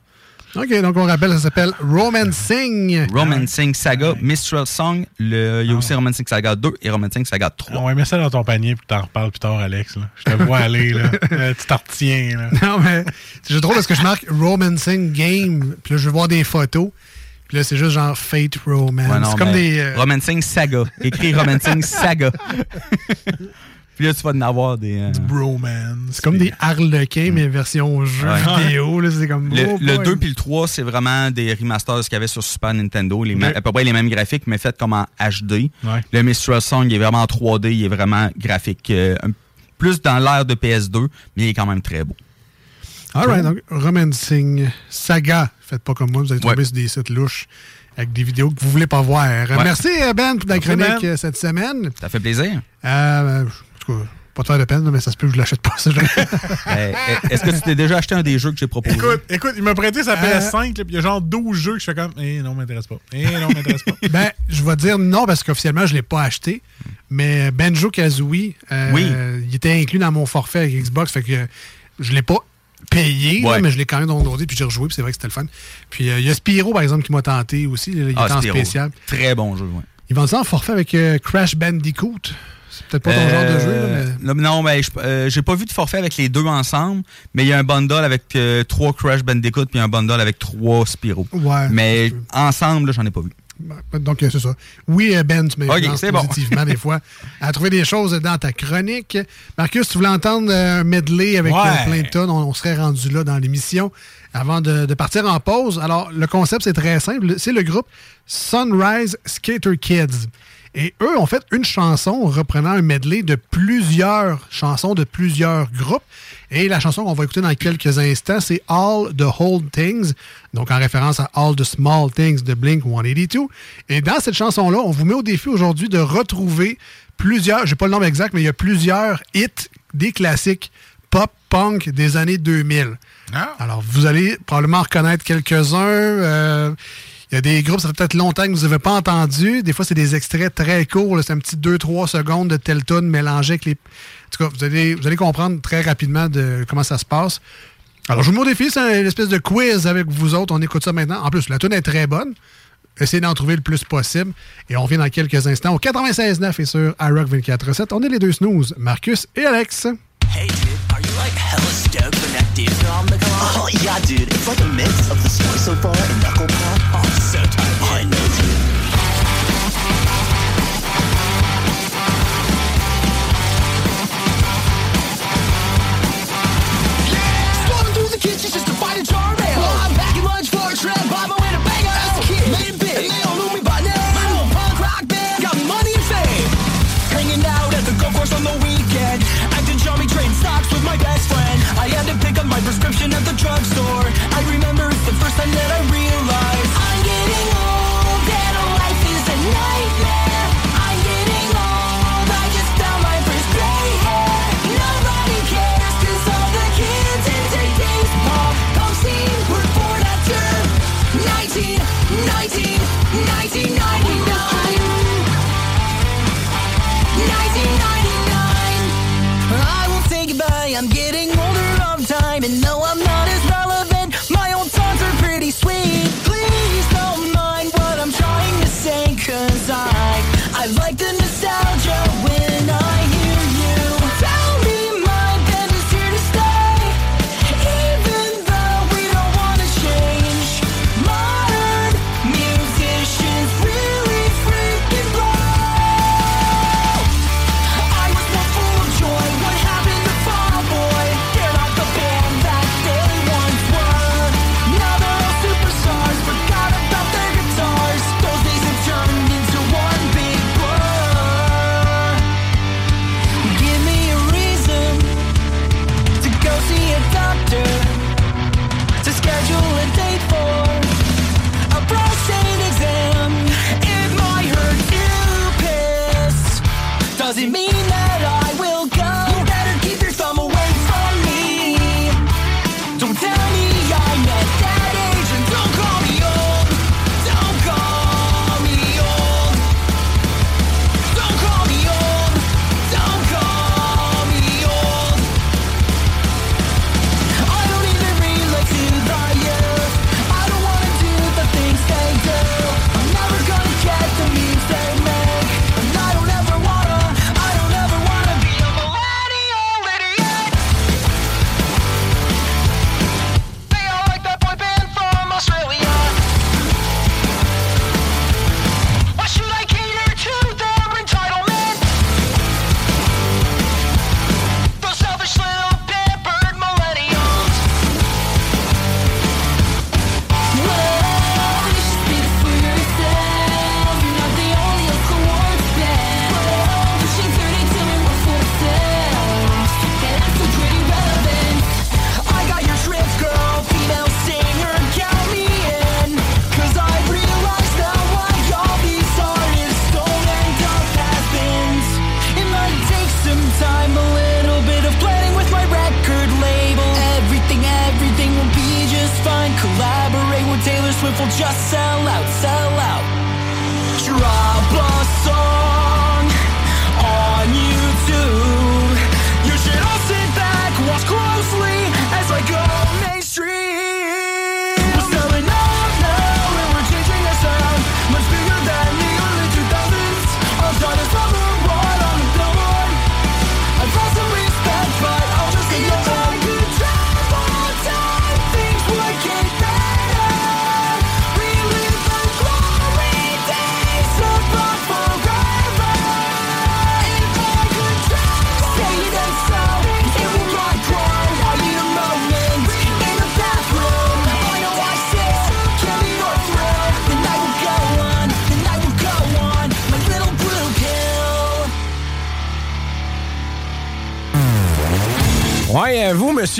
OK, donc on rappelle, ça s'appelle Romancing. Romancing Saga, Mistral Song, le- il y a aussi Romancing Saga 2 et Romancing Saga 3. Ah ouais, mets ça dans ton panier puis t'en reparles plus tard, Alex. là. Je te vois aller, là. Euh, tu t'en retiens, là. Non, mais c'est drôle parce que je marque Romancing Game, puis là, je veux voir des photos. Puis là, c'est juste genre Fate Romance. Ouais, c'est comme des. euh, Romancing Saga. Écrit Romancing Saga. Puis là, tu vas en avoir des. euh, Bromance. C'est comme des harlequins, mais version jeu Ouais. vidéo. là, C'est comme. Le, oh le boy. 2 puis le 3, c'est vraiment des remasters de ce qu'il y avait sur Super Nintendo. Les à peu près les mêmes graphiques, mais faits comme en HD. Le Mistral Song, il est vraiment en 3D, il est vraiment graphique. euh, plus dans l'ère de PS2, mais il est quand même très beau. Alright, donc Romancing Saga. Faites pas comme moi, vous allez tomber Ouais. sur des sites louches avec des vidéos que vous voulez pas voir. Ouais. Merci euh, Ben pour la Merci, chronique Ben. euh, cette semaine. Ça fait plaisir. Euh, en tout cas, pas de faire de peine, mais ça se peut que je l'achète pas. Euh, Est-ce que tu t'es déjà acheté un des jeux que j'ai proposé? Écoute, écoute, il m'a prêté sa Euh, PS5, là, puis il y a genre 12 jeux que je fais comme, eh non, m'intéresse pas. Eh non, m'intéresse pas. ben, je vais dire non parce qu'officiellement, je l'ai pas acheté. Mais Benjo Kazooie, euh, Oui. il était inclus dans mon forfait avec Xbox. Fait que je l'ai pas payé, là, mais je l'ai quand même downloadé puis j'ai rejoué. Puis c'est vrai que c'était le fun. Puis euh, il y a Spyro, par exemple, qui m'a tenté aussi. il Ah, est en Spyro. spécial. Très bon jeu, ouais. Ils vendent ça en forfait avec euh, Crash Bandicoot. C'est peut-être pas ton genre de jeu, là, mais. Euh, Non, mais je- euh, j'ai pas vu de forfait avec les deux ensemble, mais il y a un bundle avec euh, trois Crash Bandicoot puis un bundle avec trois Spyro. Ouais. Mais ensemble, j'en ai pas vu. Donc, euh, c'est ça. Oui, euh, Ben, tu m'influences bon. positivement des fois à trouver des choses dans ta chronique. Marcus, tu voulais entendre euh, un medley avec Ouais. plein de tonnes. On, on serait rendu là dans l'émission avant de, de partir en pause. Alors, le concept, c'est très simple. C'est le groupe Sunrise Skater Kids. Et eux ont fait une chanson reprenant un medley de plusieurs chansons de plusieurs groupes. Et la chanson qu'on va écouter dans quelques instants, c'est All the Whole Things, donc en référence à All the Small Things de Blink 182. Et dans cette chanson-là, on vous met au défi aujourd'hui de retrouver plusieurs, j'ai pas le nombre exact, mais il y a plusieurs hits des classiques pop-punk des années 2000. Alors, vous allez probablement reconnaître quelques-uns. euh, il y a des groupes, ça fait peut-être longtemps que vous n'avez pas entendu. Des fois, c'est des extraits très courts. C'est un petit 2-3 secondes de tel tune mélangé avec les. En tout cas, vous allez, vous allez comprendre très rapidement de comment ça se passe. Alors, je vous mets au défi, c'est une espèce de quiz avec vous autres. On écoute ça maintenant. En plus, la tune est très bonne. Essayez d'en trouver le plus possible. Et on revient dans quelques instants au 96.9 et sur iRock 24.7. On est les deux snooze, Marcus et Alex. Hey dude, are you like hella stoked for that on the? Oh yeah dude, it's like of the so far and. I had to pick up my prescription at the drugstore. I remember it's the first time that I realized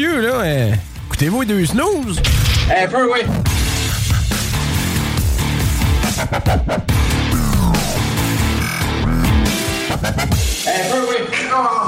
là, euh, écoutez-vous les deux snooze? Un peu, oui. Un peu, oui.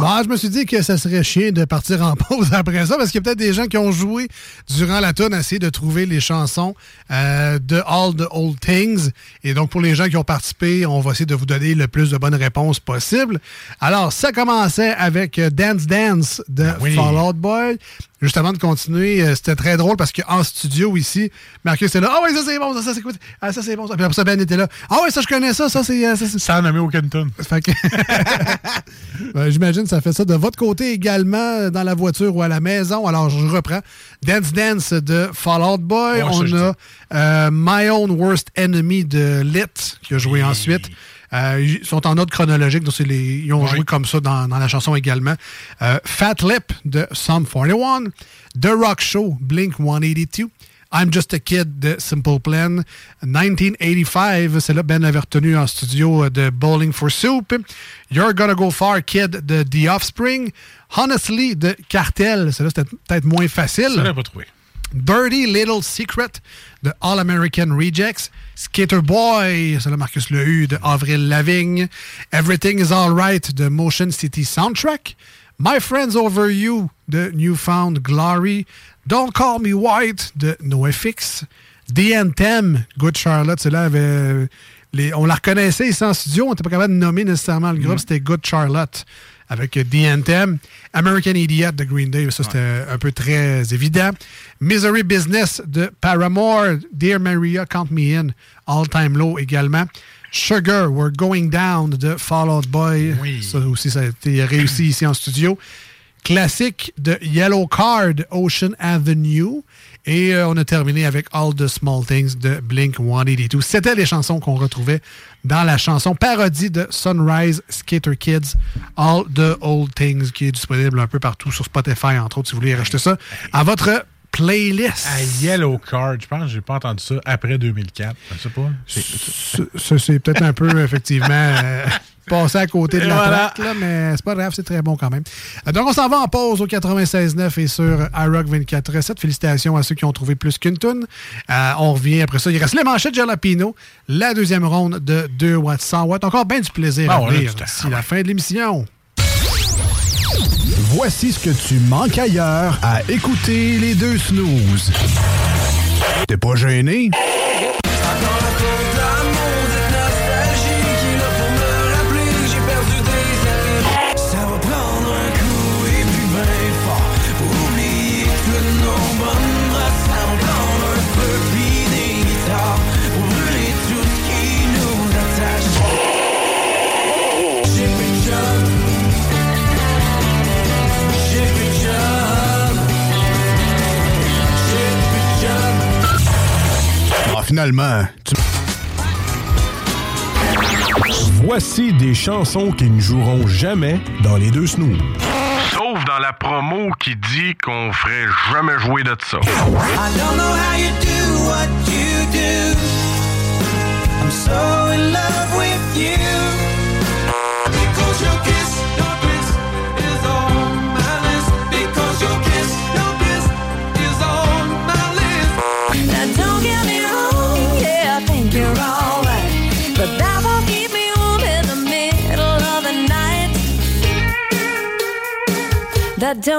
Bon, je me suis dit que ça serait chiant de partir en pause après ça parce qu'il y a peut-être des gens qui ont joué durant la tune essayer de trouver les chansons euh, de All the Old Things. Et donc, pour les gens qui ont participé, on va essayer de vous donner le plus de bonnes réponses possible. Alors, ça commençait avec euh, Dance Dance de Fall Out Boy. Juste avant de continuer, euh, c'était très drôle parce qu'en studio ici, Marcus était là. Ah oui, ça c'est bon, ça, ça c'est écoute. Ah, ça c'est bon. Ça. Puis après ça, Ben était là. Ah oui, ça je connais ça, ça c'est. ça, c'est- Sans nommer aucun tune. fait que- Ben, J'imagine que ça fait ça de votre côté également, dans la voiture ou à la maison. Alors, je reprends. Dance Dance de Fall Out Boy. Ouais, On a euh, My Own Worst Enemy de Lit, qui a joué ensuite. Euh, ils sont en ordre chronologique, donc les- ils ont joué comme ça dans, dans la chanson également. Euh, Fat Lip de Sum 41. The Rock Show, Blink 182. I'm Just a Kid de Simple Plan. 1985, c'est là Ben l'avait retenu en studio de Bowling for Soup. You're Gonna Go Far Kid de The Offspring. Honestly de Cartel, c'est là c'était peut-être moins facile. Ça, j'ai pas trouvé. Dirty Little Secret de All American Rejects. Skater Boy, c'est là Marcus l'a eu de Avril Lavigne. Everything is Alright de Motion City Soundtrack. My Friends Over You de Newfound Glory. Don't Call Me White de NoFX. The Anthem, Good Charlotte, c'est là avait les- on la reconnaissait ici en studio, on n'était pas capable de nommer nécessairement le groupe, c'était Good Charlotte avec The Anthem. American Idiot de Green Day, ça c'était un peu très évident. Misery Business de Paramore. Dear Maria, Count Me In. All Time Low également. Sugar, We're Going Down de Fall Out Boy. Ça aussi, ça a été réussi ici en studio. Classique de Yellow Card, Ocean Avenue. Et euh, on a terminé avec All the Small Things de Blink 182. C'était les chansons qu'on retrouvait dans la chanson parodie de Sunrise Skater Kids, All the Old Things, qui est disponible un peu partout sur Spotify, entre autres, si vous voulez racheter ça à votre playlist. À Yellow Card, je pense que j'ai pas entendu ça après 2004. Je sais pas. C'est- Ça, c'est peut-être un peu, effectivement, euh, passé à côté de Et la voilà. traque, là, mais c'est pas grave, c'est très bon quand même. Euh, Donc, on s'en va en pause au 96.9 et sur iRock 24.7. Félicitations à ceux qui ont trouvé plus qu'une toune. Euh, on revient après ça. Il reste les manchettes Jalapino, la deuxième ronde de 2 watts, 100 watts. Encore bien du plaisir Ah à venir d'ici la fin de l'émission. Voici ce que tu manques ailleurs à écouter les deux snooze. T'es pas gêné? Finalement, tu... Voici des chansons qui ne joueront jamais dans les deux snooze. Sauf dans la promo qui dit qu'on ferait jamais jouer de ça. I don't know how you do what you do. I'm so in love with you.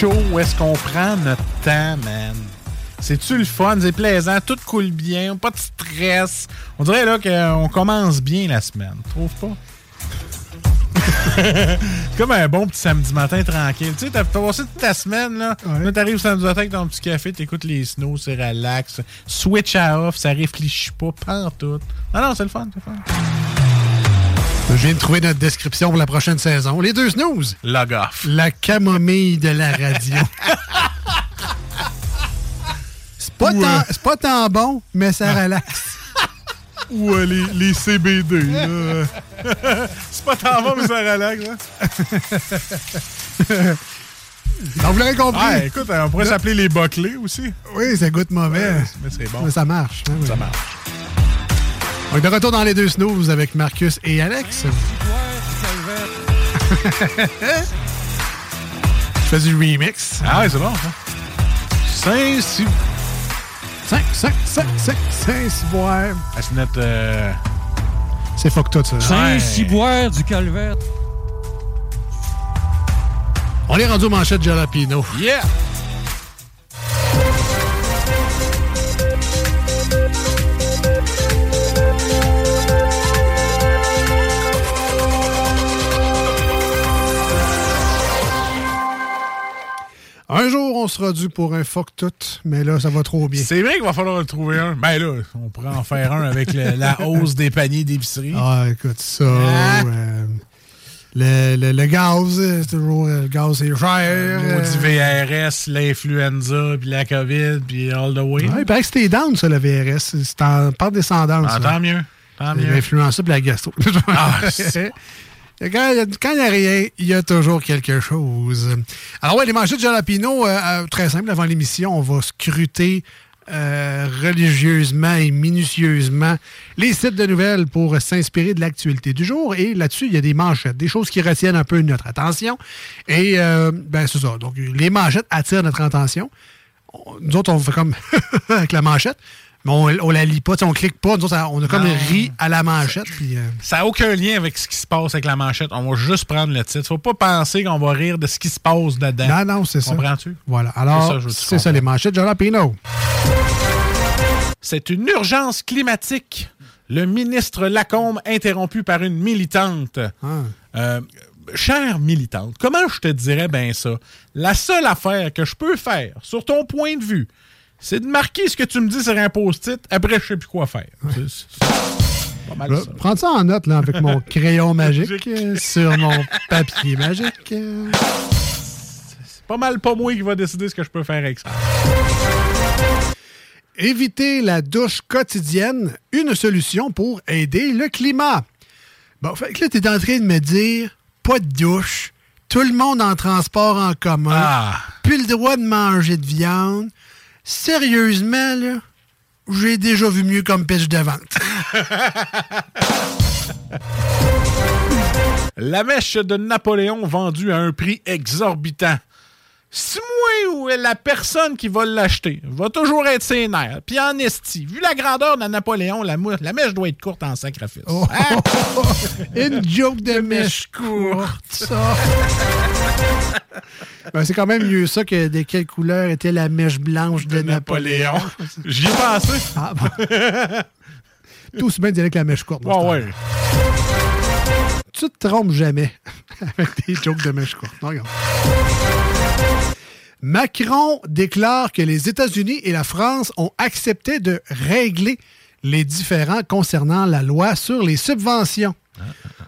Show où est-ce qu'on prend notre temps, man. C'est-tu le fun? C'est plaisant, tout coule bien, pas de stress. On dirait là qu'on commence bien la semaine, tu trouves pas? C'est comme un bon petit samedi matin tranquille. Tu sais, t'as t'as passé toute ta semaine, là. Là, t'arrives samedi matin avec ton petit café, t'écoutes les snows, c'est relax. Switch à off, ça réfléchit pas, pantoute. Non, non, c'est le fun, c'est le fun. Je viens de trouver notre description pour la prochaine saison. Les deux snooze. Log off. La camomille de la radio. c'est pas, Ouais. tant- c'est pas tant bon, mais ça relaxe. Ou euh, les, les CBD, là. c'est pas tant bon, mais ça relaxe, hein? Donc, vous l'aurez compris. Ah, écoute, on pourrait s'appeler les boclés aussi. Oui, ça goûte mauvais. Ouais, mais c'est bon. Mais ça marche. hein, oui. Ça marche. On est de retour dans les deux snooze avec Marcus et Alex. Je fais du remix. Ah ouais, c'est bon, ça. Saint si 5, 5, 5, 5, 5, ciboire. Ah, c'est notre. euh, C'est fuck tout, ça. Saint-Ciboire du Calvaire. On est rendu aux manchettes Jalapino. Yeah! Un jour, on sera dû pour un fuck tout, mais là, ça va trop bien. C'est vrai qu'il va falloir en trouver un. Ben là, on pourrait en faire un avec le- la hausse des paniers d'épicerie. Ah, écoute, ça. Ah. euh, le, le- le gaz, euh, c'est toujours. euh, Le gaz, c'est cher. Maudit euh, VRS, l'influenza, puis la COVID, puis all the way. Ouais, il paraît que c'était down, ça, le VRS. C'est en part descendante. Ah, tant mieux. Tant mieux. L'influenza puis la gastro. Ah, Quand il n'y a rien, il y a toujours quelque chose. Alors ouais, les manchettes de Jalapino, euh, euh, très simple, avant l'émission, on va scruter euh, religieusement et minutieusement les sites de nouvelles pour s'inspirer de l'actualité du jour. Et là-dessus, il y a des manchettes, des choses qui retiennent un peu notre attention. Et euh, ben c'est ça. Donc, les manchettes attirent notre attention. On- Nous autres, on fait comme avec la manchette, mais on, on la lit pas, on clique pas. Nous autres, on a comme Non. ri à la manchette. Euh, Ça n'a aucun lien avec ce qui se passe avec la manchette. On va juste prendre le titre. Faut pas penser qu'on va rire de ce qui se passe dedans. Non, non, c'est ça. Comprends-tu? Voilà. Alors, c'est ça, les manchettes de Jalapino. C'est une urgence climatique. Le ministre Lacombe interrompu par une militante. Ah. Euh, chère militante, comment je te dirais bien ça? La seule affaire que je peux faire, sur ton point de vue, c'est de marquer ce que tu me dis sur un post-it. Après, je sais plus quoi faire. C'est- pas mal ça. Prends ça en note là, avec mon crayon magique euh, sur mon papier magique. euh. C'est pas mal pas moi qui va décider ce que je peux faire avec ça. Éviter la douche quotidienne, une solution pour aider le climat. Bon, fait que là, tu es en train de me dire, pas de douche, tout le monde en transport en commun, Ah. plus le droit de manger de viande. Sérieusement, là, j'ai déjà vu mieux comme pêche de vente. La mèche de Napoléon vendue à un prix exorbitant. Si moi ou la personne qui va l'acheter? Va toujours être nerfs, puis en esti, vu la grandeur de Napoléon, la, mèche doit être courte en sacrifice. Hein? Une joke de mèche courte, ça. Ben, c'est quand même mieux ça que de quelle couleur était la mèche blanche de, Napoléon. J'y ai pensé. Ah, bon. Tout bien que la mèche courte. moi, Ouais. Tu te trompes jamais avec des jokes de mèche courte. Non, regarde. Macron déclare que les États-Unis et la France ont accepté de régler les différends concernant la loi sur les subventions.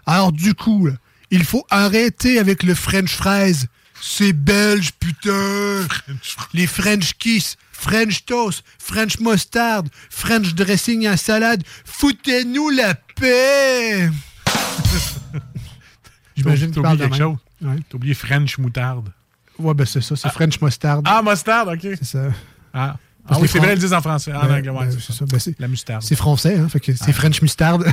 Alors du coup, là, il faut arrêter avec le French fries. C'est belge, putain! Les French kiss, French toast, French mustard, French dressing à salade. Foutez-nous la paix! J'imagine que tu quelque chose? Ouais. T'as oublié French moutarde. Ouais, ben c'est ça, c'est French mustard. Ah, mustard, OK. C'est ça. Ah, ah oui, que c'est vrai, ils disent en français. En Ben, anglais, ben, c'est ça. Ben, La moutarde. C'est français, hein? Fait que c'est French mustard.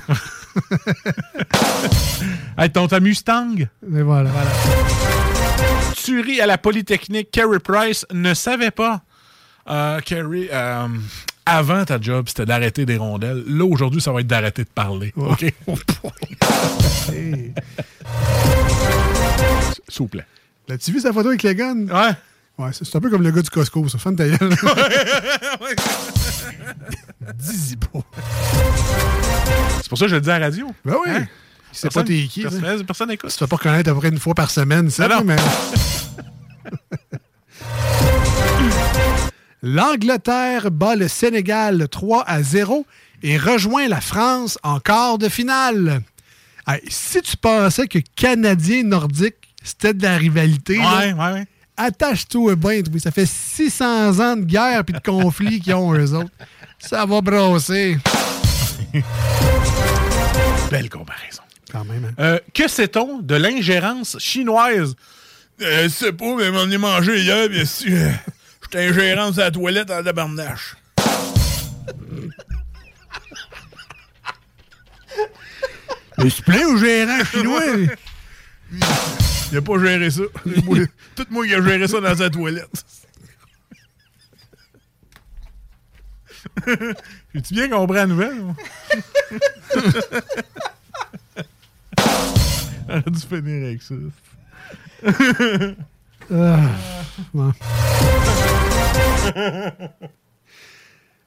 Hey, ton ta Mustang? Et voilà. Tuerie à la Polytechnique, Carrie Price ne savait pas. Euh, Carrie, euh, avant ta job, c'était d'arrêter des rondelles. Là, aujourd'hui, ça va être d'arrêter de parler. OK? Hey. S'il vous plaît. L'as-tu vu sa photo avec les guns? Ouais. Ouais, c'est c'est un peu comme le gars du Costco, ça. Fan ta gueule. Dis-y pas. C'est pour ça que je le dis à la radio. Ben oui. Hein? Personne- pas t'es qui. Personne, personne n'écoute. Tu fais pas connaître à peu près une fois par semaine, ça, non. mais... L'Angleterre bat le Sénégal 3 à 0 et rejoint la France en quart de finale. Hey, si tu pensais que Canadien nordique, c'était de la rivalité, là, Ouais, ouais, ouais. Attache-toi bien. oui. Ça fait 600 ans de guerre puis de conflit qu'ils ont, eux autres. Ça va brosser. Belle comparaison. Quand même. hein. Euh, que sait-on de l'ingérence chinoise? Euh, c'est pas, mais m'en ai mangé hier, bien sûr. J'étais ingérence à la toilette en tabarnache. Mais c'est plein au gérant chinois. Il a pas géré ça. Tout moi qui a géré ça dans sa toilette. J'ai-tu bien compris la nouvelle? moi? J'aurais dû finir avec ça. Ah, ouais.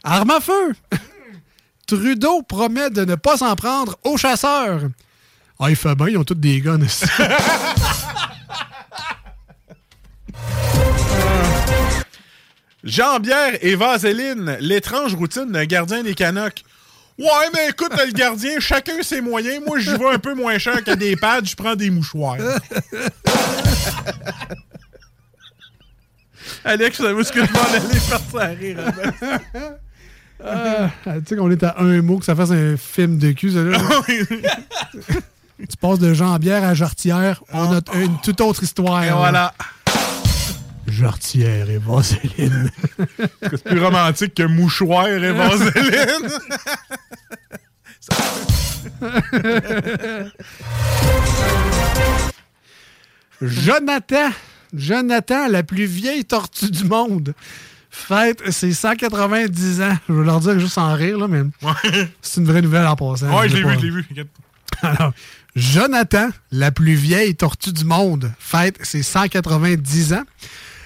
Arme à feu! Trudeau promet de ne pas s'en prendre aux chasseurs. Ah, il fait bien, ils ont tous des guns. ici. Jean-Pierre et Vaseline, l'étrange routine d'un gardien des Canucks. Ouais, mais écoute, le gardien, chacun ses moyens. Moi, j'y vais un peu moins cher qu'à des pads, je prends des mouchoirs. Alex, ça veut ce que je m'en allais partir à rire. avant. Ah, tu sais qu'on est à un mot que ça fasse un film de cul, ça, là. tu passes de Jean-Bière à Jartière, on a une toute autre histoire. Et là. voilà. Jartière et Vaseline. C'est plus romantique que mouchoir et vaseline? Jonathan, Jonathan, la plus vieille tortue du monde, fête ses 190 ans. Je vais leur dire juste sans rire, là, mais c'est une vraie nouvelle en passant. Ouais, je l'ai vu, je l'ai vu. Alors, Jonathan, la plus vieille tortue du monde, fête ses 190 ans.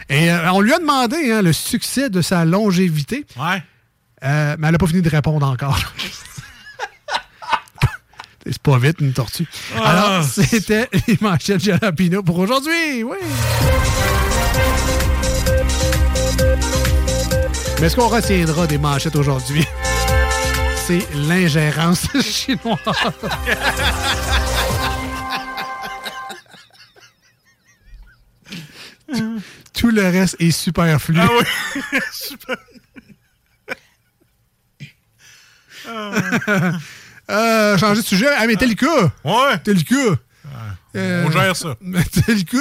Et euh, on lui a demandé hein, le succès de sa longévité. Ouais. Euh, mais elle n'a pas fini de répondre encore. C'est pas vite, une tortue. Ah. Alors, c'était les manchettes Jalapino pour aujourd'hui. Oui. Mais ce qu'on retiendra des manchettes aujourd'hui, c'est l'ingérence chinoise. Tout- le reste est superflu. Ah oui. Super. Euh, changer de sujet. Ah, Metallica. Ouais. Metallica. Euh, on gère ça. Metallica.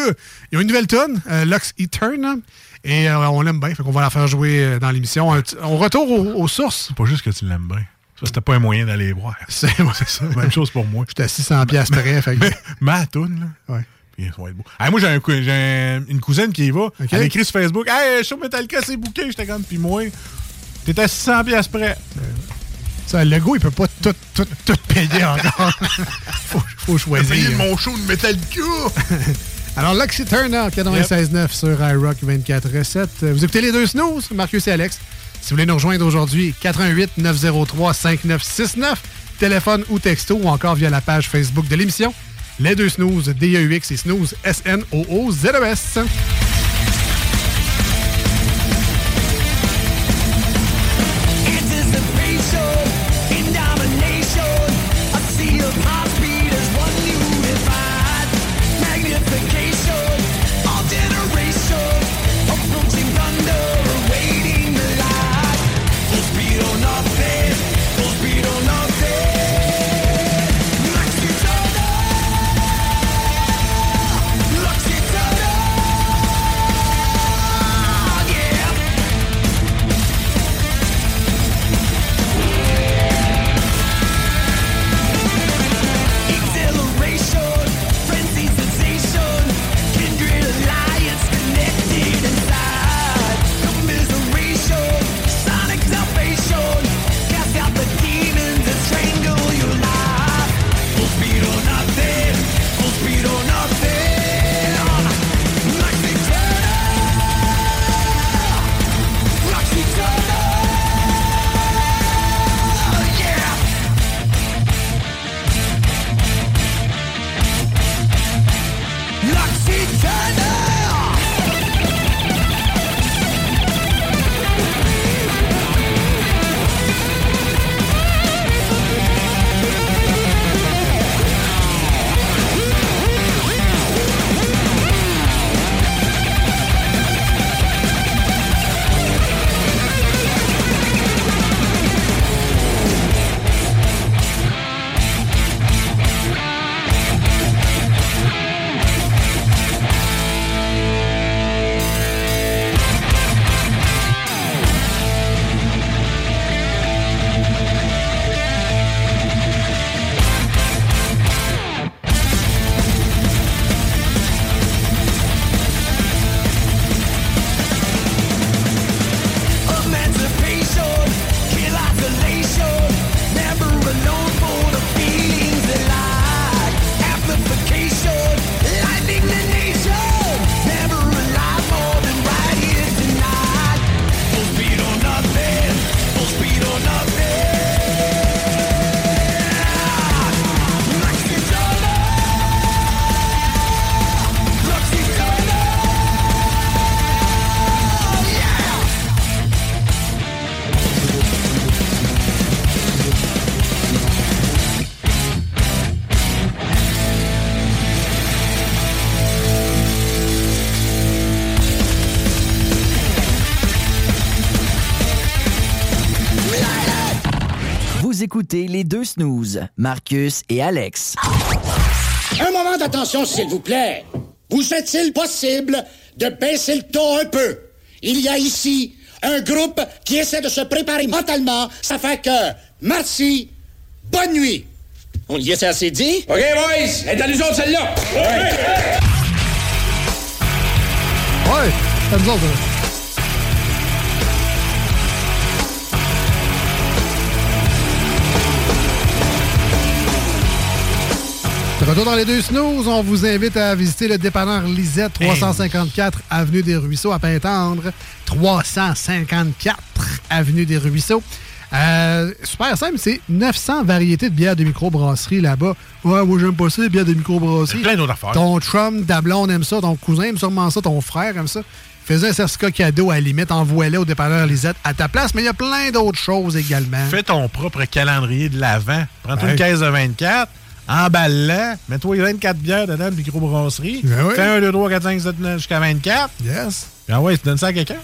Ils ont une nouvelle tonne, euh, Lux Etern. Et on l'aime bien. Fait qu'on va la faire jouer dans l'émission. On retourne aux, aux sources. C'est pas juste que tu l'aimes bien. C'était pas un moyen d'aller les voir. C'est ouais, ça. Même chose pour moi. J'étais à 600 piastres près. Fait que- Mais ma toune, là. Ouais. Puis ça va être beau. Ah, moi, j'ai un une cousine qui y va. Elle écrit sur Facebook Hey, show Metallica, c'est bouqué. J'étais comme, puis moi, t'étais à 600 piastres près. Ça, le gars, il peut pas tout, tout, tout payer encore. faut, faut choisir. mon show de Metallica. Alors, Luxy Turner, 96.9 sur iRock 24.7. Euh, Vous écoutez les deux snooze, Marcus et Alex. Si vous voulez nous rejoindre aujourd'hui, 88 903 5969, téléphone ou texto, ou encore via la page Facebook de l'émission. Les deux snooze, D-E-U-X et snooze, S-N-O-O-Z-E-S. Deux snooze, Marcus et Alex. Un moment d'attention, s'il vous plaît. Vous est-il possible de baisser le ton un peu? Il y a ici un groupe qui essaie de se préparer mentalement. Ça fait que, merci, bonne nuit. On y est assez dit? OK, boys, est à nous autres, celle-là. Ouais, c'est nous De retour dans les deux snooze, on vous invite à visiter le dépanneur Lisette, 354 Avenue des Ruisseaux à Pintendre. 354 Avenue des Ruisseaux. Euh, super simple, c'est 900 variétés de bières de microbrasserie là-bas. Ouais, moi j'aime pas ça, les bières de microbrasserie. Plein d'autres affaires. Ton chum, ta blonde aime ça, ton cousin aime sûrement ça, ton frère aime ça. Faisais un certificat cadeau à la limite, envoie-le au dépanneur Lisette à ta place, mais il y a plein d'autres choses également. Fais ton propre calendrier de l'avant. Prends-toi Ouais. une caisse de 24, emballe-la, mets-toi 24 bières dedans de microbrasserie. Ben oui. Fais 1, 2, 3, 4, 5, 7, 9 jusqu'à 24. Yes. Ah ouais, tu donnes ça à quelqu'un.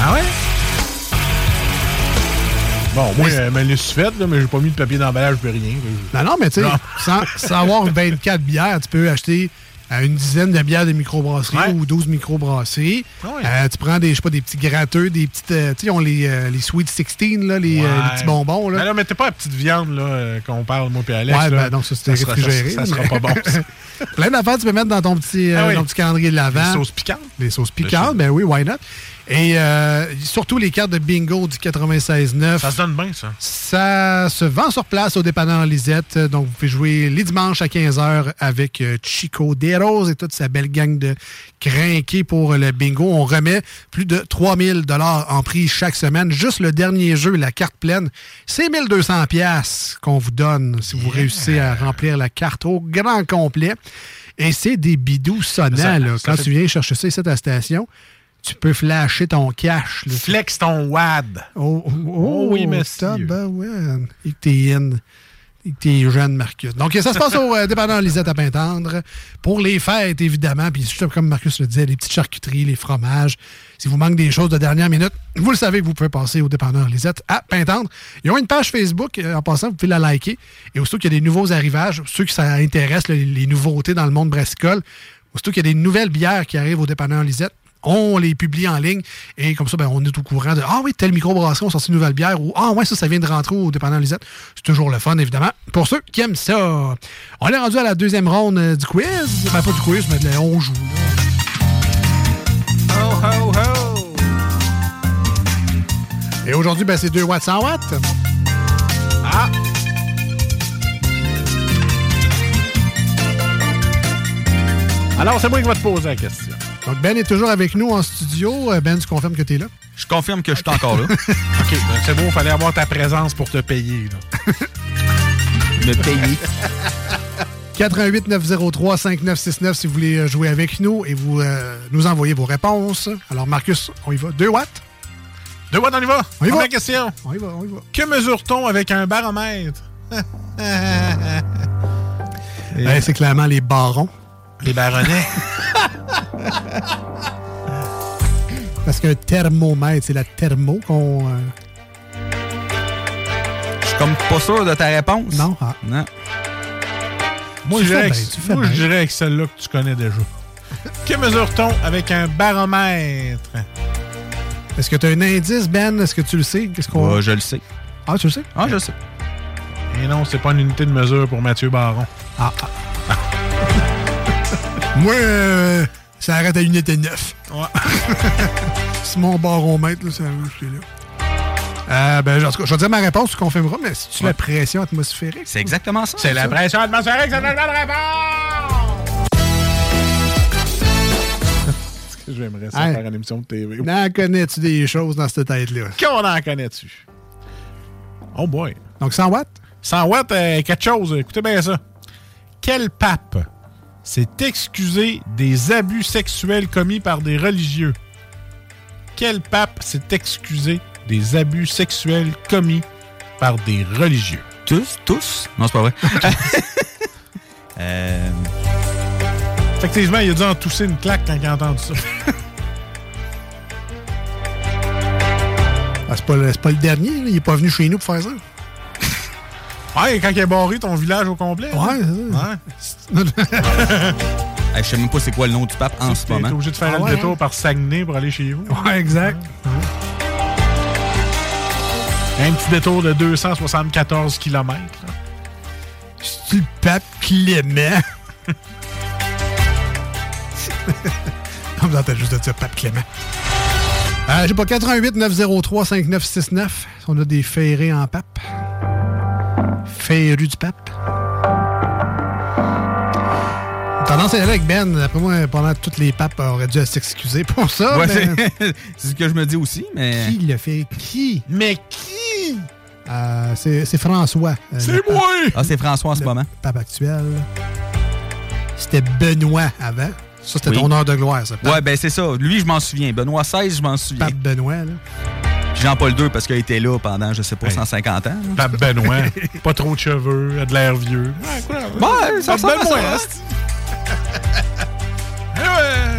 Ah ouais? Bon, moi, Mais- me l'ai fait, là, mais j'ai pas mis de papier d'emballage, puis rien. Non, non, mais tu sais, sans, sans avoir 24 bières, tu peux acheter une dizaine de bières de microbrasserie ou 12 microbrasseries. Ouais. Euh, tu prends des, je sais pas, des petits gratteux, des petites. euh, tu sais, ils ont les, euh, les Sweet 16, là, les, Ouais. les petits bonbons. Là. Mais là, mettez pas la petite viande là, qu'on parle, moi et Alex. ouais, là. ben non, ça c'était réfrigéré. Ça, sera pas bon. ça. Plein d'affaires tu peux mettre dans ton petit, Ah oui. ton petit calendrier de l'avant. Les sauces piquantes. Les sauces piquantes, ben oui, why not? Et euh, surtout les cartes de bingo du 96.9. Ça se donne bien, ça. Ça se vend sur place au dépanneur Lisette. Donc, vous pouvez jouer les dimanches à 15h avec euh, Chico Deros et toute sa belle gang de crinqués pour le bingo. On remet plus de 3000 dollars en prix chaque semaine. Juste le dernier jeu, la carte pleine, c'est 1200 pièces qu'on vous donne si vous réussissez à remplir la carte au grand complet. Et c'est des bidous sonnants. Ça- là. ça Quand fait- tu viens chercher ça ici à ta station, tu peux flasher ton cash. là. Flex ton WAD. Oh, oh, Oh oui, monsieur. Et que t'es in. Et que t'es jeune, Marcus. Donc, ça se passe au euh, Lisette à Pintendre. Pour les fêtes, évidemment. Puis, comme Marcus le disait, les petites charcuteries, les fromages. Si vous manque des choses de dernière minute, vous le savez vous pouvez passer au dépanneur Lisette à Pintendre. Ils ont une page Facebook. euh, En passant, vous pouvez la liker. Et aussitôt qu'il y a des nouveaux arrivages, ceux qui ça intéresse, les nouveautés dans le monde brassicole, aussitôt qu'il y a des nouvelles bières qui arrivent au dépanneur Lisette, on les publie en ligne et comme ça, ben, on est au courant de Ah oui, telle microbrasserie, on sorti une nouvelle bière ou Ah ouais, ça, ça vient de rentrer au dépanneur Lisette. C'est toujours le fun, évidemment, pour ceux qui aiment ça. On est rendu à la deuxième ronde euh, du quiz. Ben, pas du quiz, mais de la- on joue. là. Ho, ho, ho. Et aujourd'hui, ben, c'est 2 watts 100 watts. Ah! Alors, c'est moi qui vais te poser la question. Donc, Ben est toujours avec nous en studio. Euh, Ben, tu confirmes que tu es là? Je confirme que je suis encore là. OK, ben, c'est bon, il fallait avoir ta présence pour te payer. là. Me payer. 88 903 5969 si vous voulez euh, jouer avec nous et vous euh, nous envoyez vos réponses. Alors, Marcus, on y va. 2 watts? Deux watts, on y va? On y va. Première question. On y va, on y va. Que mesure-t-on avec un baromètre? Eh, c'est clairement les barons. Les baronnets. Parce qu'un thermomètre, c'est la thermo qu'on. euh, Je suis comme pas sûr de ta réponse. Non. Ah. Non. Moi, Tu je dirais, bien, que- tu fais moi, je dirais avec celle-là que tu connais déjà. que mesure-t-on avec un baromètre? Est-ce que tu as un indice, Ben? Est-ce que tu le sais? Qu'est-ce qu'on... Ouais, je le sais. Ah, tu le sais? Ah, je le sais. Et non, c'est pas une unité de mesure pour Mathieu Baron. Ah, Moi, euh, ça arrête à unité 9. Ouais. c'est mon baromètre, là, ça c'est là. Euh, ben, en tout cas, je vais dire ma réponse, tu confirmeras, mais c'est-tu la pression atmosphérique? C'est exactement ça. C'est la pression atmosphérique, c'est la bonne réponse! Est-ce que j'aimerais ça Hey. faire une émission de TV? N'en connais-tu des choses dans cette tête-là? Qu'on en connais-tu? Oh boy. Donc, 100 watts? 100 watts, euh, quelque chose. Écoutez bien ça. Quel pape s'est excusé des abus sexuels commis par des religieux? Quel pape s'est excusé des abus sexuels commis par des religieux? Tous? Tous? Non, c'est pas vrai. euh... Effectivement, il a dû en tousser une claque quand il a entendu ça. Ah, c'est, pas le, c'est pas le dernier, là. il est pas venu chez nous pour faire ça. Ouais, quand il a barré ton village au complet. Ouais, Ouais. Hey, je sais même pas c'est quoi le nom du pape en ce T'es moment. obligé de faire Ah un détour hein? par Saguenay pour aller chez vous. Ouais, exact. Un petit détour de 274 km. C'est le pape Clément. On vous entend juste de dire pape Clément. Euh, J'ai pas 88 903 5969. On a des ferrés en pape. Ferrus du pape. Tendance à avec Ben. Après moi, pendant tous les papes auraient dû s'excuser pour ça. Ouais, c'est ce que je me dis aussi, mais. Qui l'a fait? Qui? Mais qui? Euh, c'est François. euh, C'est le moi! Ah, c'est François en ce le moment. pape actuel. C'était Benoît avant. Ça, c'était Oui. ton heure de gloire, ça. Ouais, ben c'est ça. Lui, je m'en souviens. Benoît XVI, je m'en souviens. pape Benoît, là. Jean-Paul II, parce qu'il a été là pendant, je sais pas, Hey. 150 ans. là. Pape Benoît. pas trop de cheveux, a de l'air vieux. Ouais, quoi? Ouais, ça à Benoît, ça, asti.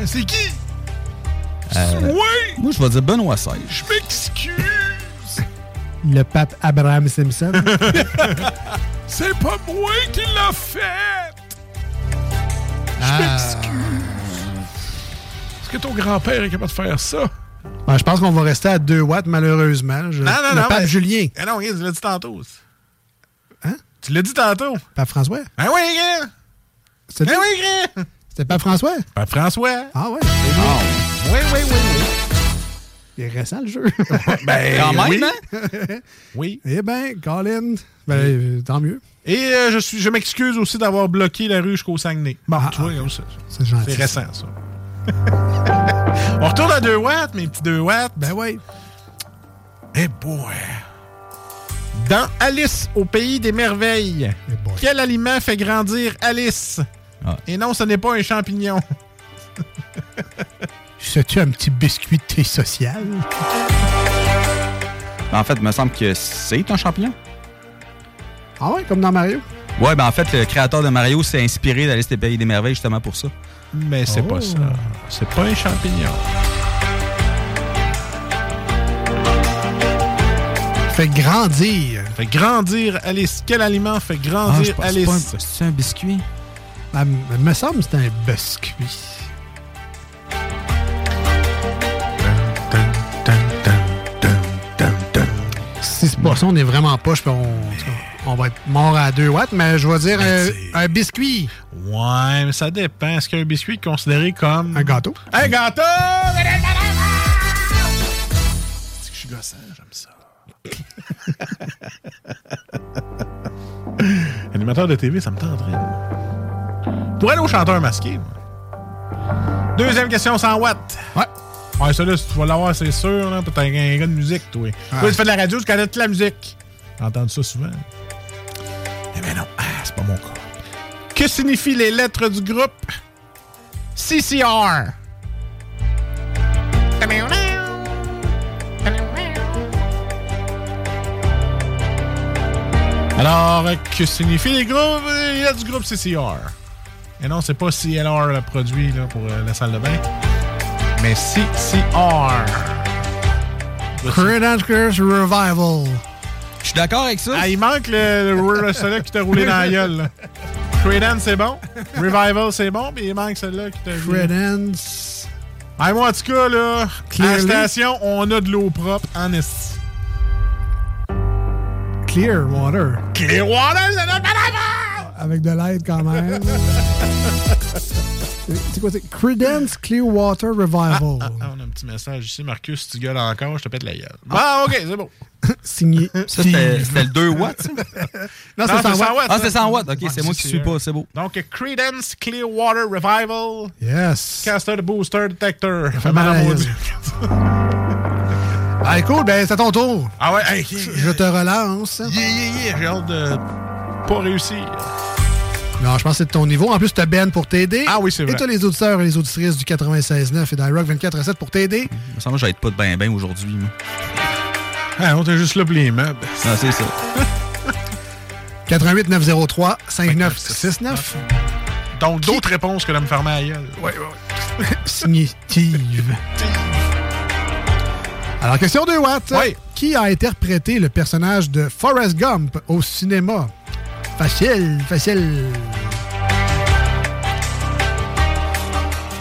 Eh c'est qui? Euh, Oui! Moi, je vais dire Benoît XVI. Je m'excuse! Le pape Abraham Simpson. C'est pas moi qui l'a fait! Ah. Est-ce que ton grand-père est capable de faire ça? Ben, je pense qu'on va rester à 2 watts, malheureusement. Je- Non, non, le non, pape Julien. Eh non, regarde, tu l'as dit tantôt. Hein? Tu l'as dit tantôt. Pape François? Ben oui, gars! C'était Ben oui, gars! C'était Pape François? Pape François. Ah ouais? Oui, oui, oui, oui. Il est récent, le jeu. Ben, Quand même, oui. hein? Oui. Eh ben, Colin, ben, euh, tant mieux. Et euh, je, suis, je m'excuse aussi d'avoir bloqué la rue jusqu'au Saguenay. Bon, Ah, tu vois, ah. comme ça. C'est gentil. C'est récent, ça. On retourne à 2 watts, mes petits 2 watts. Ben oui. Eh boy. Dans Alice au pays des merveilles, Eh boy. quel aliment fait grandir Alice? Ah. Et non, ce n'est pas un champignon. C'est-tu un petit biscuit de thé social? Ben, en fait, il me semble que c'est un champignon. Ah ouais, comme dans Mario? Ouais, ben en fait, le créateur de Mario s'est inspiré d'Alice des Pays des Merveilles justement pour ça. Mais c'est Oh. pas ça. C'est pas un champignon. Fait grandir. Fait grandir Alice. Quel aliment fait Ah, grandir pense Alice? un- C'est un biscuit? Ben, me semble que c'est un biscuit. Si c'est pas ça, on est vraiment poche, on, on va être mort à 2 watts, mais je vais dire euh, un biscuit. Ouais, mais ça dépend. Est-ce qu'un biscuit est considéré comme. Un gâteau? Un gâteau! C'est que je suis gossant, j'aime ça. Animateur de TV, ça me tenterait. Pour aller au chanteur masqué. Deuxième question 100 watts. Ouais. Ouais, ça là, si tu vas l'avoir, c'est sûr. Là, t'es un gars de musique, toi. Toi, tu fais de la radio, tu connais toute la musique. J'ai entendu ça souvent. Ben non, ah, c'est pas mon cas. Que signifient les lettres du groupe? CCR? Alors, que signifient les groupes, du groupe CCR? Et non, c'est pas CLR le produit là, pour euh, la salle de bain, mais CCR. Creedence Revival. Je suis d'accord avec ça. Ah, il manque le, le, celui-là qui t'a roulé dans la gueule. là. Creedence, c'est bon. Revival, c'est bon, mais il manque celui-là qui t'a roulé. Creedence. Ah, moi, en tout cas, là, à la station, on a de l'eau propre en esti. Clear Water. Clearwater, c'est notre! Avec de l'aide quand même. c'est quoi, c'est Creedence Clearwater Revival. Ah, on a un petit message ici. Marcus, si tu gueules encore, je te pète la gueule. Ah, OK, c'est bon. Signé. Ça, c'était le 2 watts? Non, c'est 100 watts. Ah, c'est 100 watts. OK, c'est moi qui suis pas. C'est beau. Donc, Credence Clearwater Revival. Yes. Caster de Booster Detector. Fait mal à maudit. Ah, cool, ben c'est à ton tour. Ah ouais, hey, Je te relance. yeah, yeah, yeah, j'ai hâte de pas réussir. Non, je pense que c'est de ton niveau. En plus, t'as Ben pour t'aider. Ah oui, c'est vrai. Et t'as les auditeurs et les auditrices du 96.9 et d'Irock 24.7 pour t'aider. Il me semble que j'aide pas de ben ben aujourd'hui. moi. Ah, on était juste là pour les meubles. Non, c'est ça. 88 903 5969. Donc, d'autres réponses que de me fermer à la gueule. Oui, oui. Signé Steve. Alors, question 2 watts. Oui. Qui a interprété le personnage de Forrest Gump au cinéma? Facile, facile.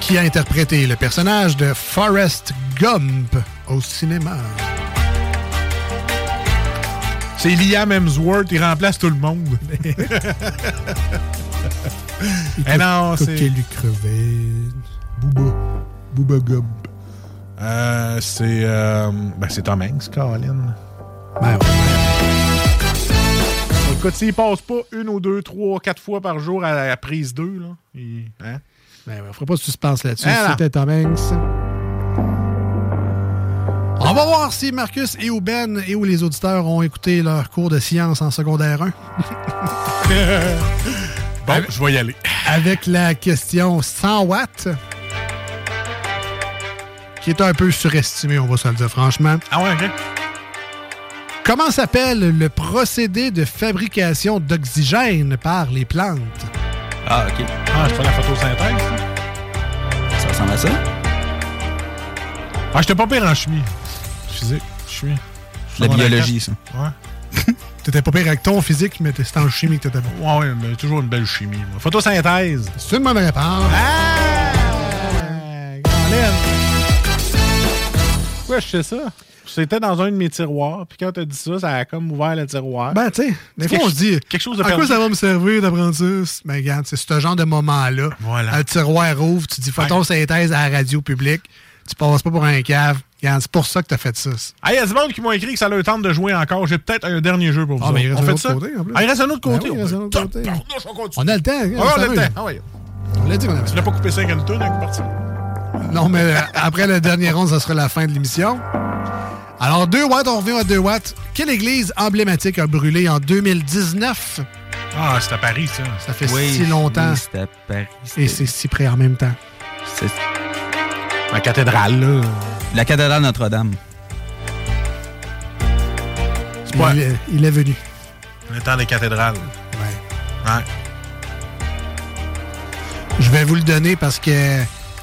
Qui a interprété le personnage de Forrest Gump au cinéma? C'est Liam Hemsworth, il remplace tout le monde. Eh non, c'est. Coquelu crevé. Booba. Booba Gump. Euh, c'est. euh, ben, c'est Tom Hanks, Colin. Ben, Écoute, s'il passe pas une ou deux, trois, quatre fois par jour à la prise 2, là. il- hein? Ben, on fera pas de suspense là-dessus. Ah. C'était Tom Hanks. On va voir si Marcus et ou Ben et ou les auditeurs ont écouté leur cours de science en secondaire 1. Bon, je vais y aller. Avec la question 100 watts, qui est un peu surestimée, on va se le dire franchement. Ah ouais, OK. Comment s'appelle le procédé de fabrication d'oxygène par les plantes? Ah, OK. Ah, je fais la photosynthèse. Ça ressemble à ça? Ah, j'étais pas pire en chimie. Physique, chimie. La biologie, ça. Ouais. T'étais pas pire avec ton physique, mais c'était en chimie que t'étais bon. Ouais, ouais, mais toujours une belle chimie. moi. Photosynthèse. C'est une bonne réponse. Pourquoi je sais ça? C'était dans un de mes tiroirs, puis quand t'as dit ça, ça a comme ouvert le tiroir. Ben, tu sais, des fois, on se dit, quelque chose de à quoi ça va me servir d'apprendre ça? Ben, regarde, c'est ce genre de moment-là. Voilà. Un tiroir ouvre, tu dis photosynthèse à la radio publique, tu passes pas pour un cave. C'est pour ça que t'as fait ça. Ah, il y a du monde qui m'ont écrit que ça leur tente de jouer encore. J'ai peut-être un dernier jeu pour vous. Ah, mais il reste on un fait autre ça? côté, en plus. Ah, il reste un autre Ben côté. oui, il on reste peut- un autre côté. On a le temps. regarde, Ah, on a le temps. Ah, ouais. On l'a dit qu'on avait Tu l'as pas coupé 5 à une tonne avec parti. Non, mais euh, après le dernier round, ça sera la fin de l'émission. Alors, 2 watts, on revient à 2 watts. Quelle église emblématique a brûlé en 2019? Ah, c'est à Paris, ça. Ça fait Oui, si longtemps. oui, c'était à Paris. Et c'est si près en même temps. C'est La cathédrale, là. la cathédrale Notre-Dame. Ouais. Il, est- il est venu. Le temps des cathédrales. Ouais. Ouais. Je vais vous le donner parce que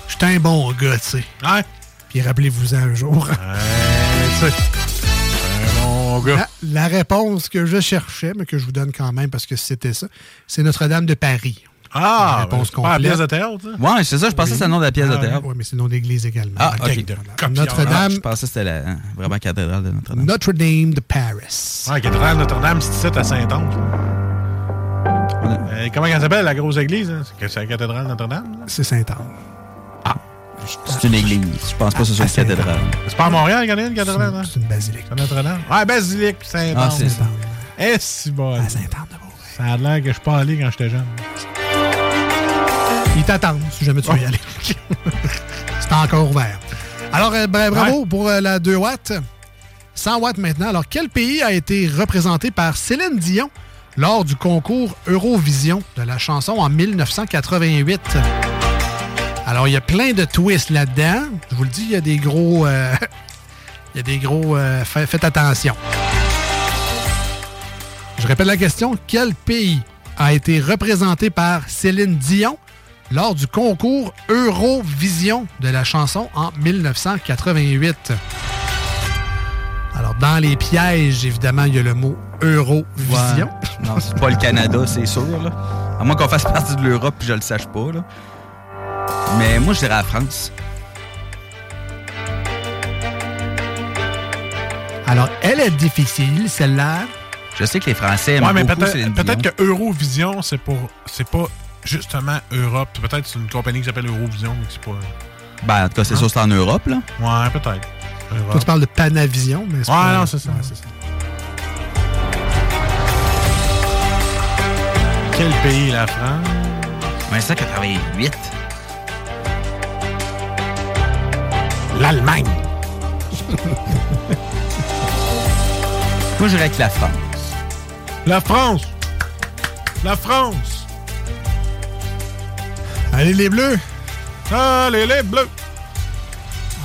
j'étais un bon gars, tu sais. Ouais. Puis rappelez-vous-en un jour. tu sais. Un bon gars. La, la réponse que je cherchais, mais que je vous donne quand même parce que c'était ça, c'est Notre-Dame de Paris. Ah, La réponse ben, c'est pas la complète. pièce de théâtre, ça? Ouais, c'est ça, je pensais que c'était le nom de la pièce de théâtre. Oui, mais c'est le nom d'église également. Ah. Notre-Dame, Je pensais que c'était la, hein, vraiment la cathédrale de Notre-Dame. Notre-Dame de Paris. Ouais, la cathédrale Notre-Dame, c'est ici à Saint-Ange. Euh, comment elle s'appelle, la grosse église? hein? C'est la cathédrale Notre-Dame? C'est Saint-Anne. C'est une église. Je pense pas que ce soit une cathédrale. C'est pas à Montréal qu'il y en a une cathédrale? hein? C'est une basilique. C'est à Notre-Dame? Ouais, basilique, Saint-Ange. Ah, c'est ça. Eh, si bon. Ça a l'air que je suis pas allé quand j'étais jeune. Ils t'attendent si jamais tu veux y aller. c'est encore ouvert. Alors, euh, bra- bravo pour euh, la 2 watts. 100 watts maintenant. Alors, quel pays a été représenté par Céline Dion lors du concours Eurovision de la chanson en 1988? Alors, il y a plein de twists là-dedans. Je vous le dis, il y a des gros... euh, il y a des gros... euh, fa- faites attention. Je répète la question. Quel pays a été représenté par Céline Dion lors du concours Eurovision de la chanson en 1988? Alors, dans les pièges, évidemment, il y a le mot Eurovision. Ouais. Non, c'est pas le Canada, c'est sûr. Là. À moins qu'on fasse partie de l'Europe je le sache pas. Mais moi, je dirais la France. Alors, elle est difficile, celle-là. Je sais que les Français aiment Ouais, mais beaucoup peut-être Céline Dion. peut-être que Eurovision, c'est pour. C'est pas justement Europe. Peut-être que c'est une compagnie qui s'appelle Eurovision, c'est pas. Ben, en tout cas, c'est Hein? sûr c'est en Europe. Là. Ouais, peut-être. Toi, tu parles de Panavision, mais c'est Ouais, pas- non, c'est ça. Ouais, c'est ça. Quel pays, la France? 1988. L'Allemagne. Moi, je dirais avec la France. La France. La France. Allez, les Bleus! Allez, les Bleus.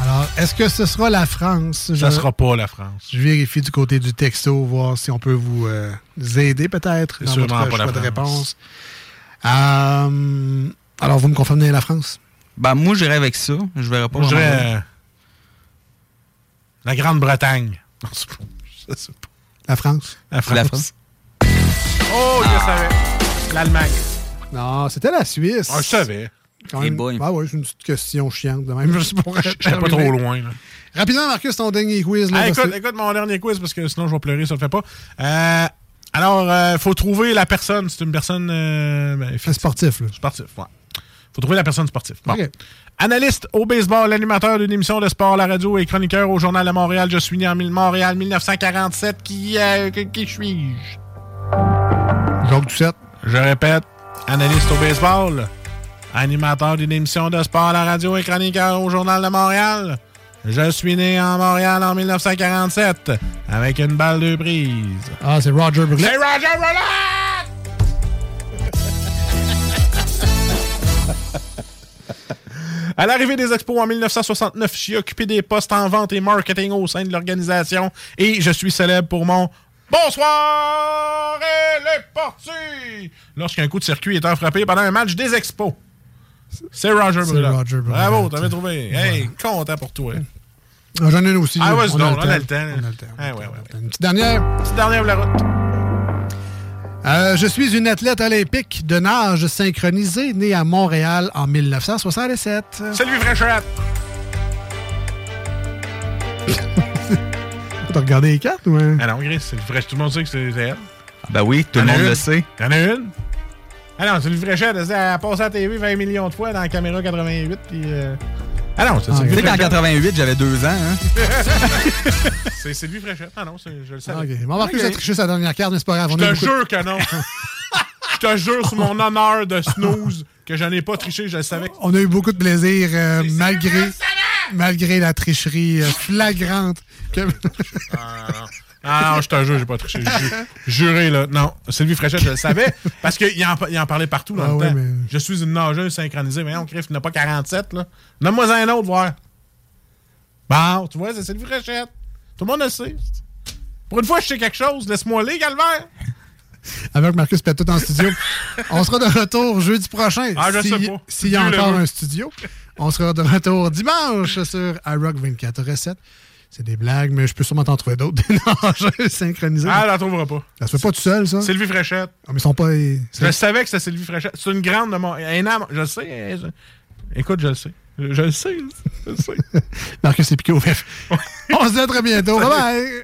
Alors, est-ce que ce sera la France? Ça Je- sera pas la France. Je vérifie du côté du texto, voir si on peut vous euh, aider peut-être dans sûrement votre pas la choix de réponse. Euh, alors, vous me confirmez la France? Ben, moi, j'irais avec ça. Je verrais pas Moi, je vraiment- dirais. euh, La Grande-Bretagne. Non, c'est pas- je sais pas. La France? La C'est la France. Oh, je savais. L'Allemagne. Non, c'était la Suisse. Ah, je savais. Quand même. boy. Ah ouais, c'est une petite question chiante de même. Juste pour J'étais pas trop loin. là. Rapidement, Marcus, ton dernier quiz. Là, Ah, écoute, que- écoute mon dernier quiz parce que sinon je vais pleurer, ça le fait pas. Euh, alors, il faut trouver la personne. C'est une personne. Euh, ben, sportif. Là. Sportif, ouais. Faut trouver la personne sportive. Bon. Analyste au baseball, animateur d'une émission de sport à la radio et chroniqueur au Journal de Montréal. Je suis né en Montréal 1947. Qui, euh, qui, suis-je? Jacques Doucette. Je répète, analyste au baseball, animateur d'une émission de sport à la radio et chroniqueur au Journal de Montréal. Je suis né en Montréal en 1947 avec une balle de prise. Ah, c'est Roger Brulet. C'est Roger Brulet! À l'arrivée des expos en 1969, j'ai occupé des postes en vente et marketing au sein de l'organisation et je suis célèbre pour mon Bonsoir et les partis! Lorsqu'un coup de circuit est frappé pendant un match des expos. C'est Roger C'est Brulet. Roger. Bravo, t'avais trouvé. Hey, content pour toi. Ah, J'en ai une aussi. Ah, ouais, donc, on a le temps. On a le temps. Ah, ouais, ouais, ouais. Une petite dernière. Petite dernière pour la route. Euh, je suis une athlète olympique de nage synchronisée née à Montréal en 1967. Salut Fréchette! T'as regardé les cartes ou hein? Ah non, Gris, c'est le vrai. Tout le monde sait que c'est elle. Ah ben oui, tout le Y'en a monde une? le sait. Il y en a une? Ah non, c'est le Fréchette. Elle a passé à la TV 20 millions de fois dans la caméra 88. Puis. euh, Ah non, c'est Tu Sylvie sais qu'en Fréchette. j'avais j'avais deux ans. Hein? C'est Sylvie Fréchette. Ah non, je le savais. Ah, ok. Bon, Marcus Ok. a triché sa dernière carte, mais c'est pas grave. Je te jure que non. Je te jure sur mon honneur de snooze que je n'ai pas triché, je le savais. On a eu beaucoup de plaisir euh, malgré, malgré la tricherie euh, flagrante. que- Ah non. Ah non, je te jure, j'ai pas triché. Ju- Juré, là. Non, Sylvie Fréchette, je le savais. Parce qu'il en, il en parlait partout dans Ah le ouais, temps. mais- Je suis une nageuse synchronisée. Mais non, Criff, il n'a pas 47, là. Nomme-moi un autre, voir. Bon, tu vois, c'est Sylvie Fréchette. Tout le monde le sait. Pour une fois, je sais quelque chose. Laisse-moi aller, Calvaire. Avec Marcus pète tout en studio. On sera de retour jeudi prochain. Ah, je si- sais pas. S'il y a encore un studio. On sera de retour dimanche sur iRock 24 recettes. C'est des blagues, mais je peux sûrement t'en trouver d'autres. Des nageurs synchronisés. Ah, elle la trouvera pas. Ça se fait pas tout seul, ça? Sylvie Fréchette. Ah, mais ils sont pas. Je savais que c'était Sylvie Fréchette. C'est une grande de mon. Un âme. Je le sais. hein, je- Écoute, je le sais. Je, je le sais. Je le sais. Marcus est piqué au vif. On se dit à très bientôt. Bye bye!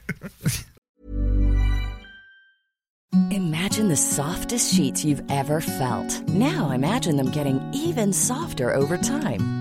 Imagine the softest sheets you've ever felt. Now imagine them getting even softer over time.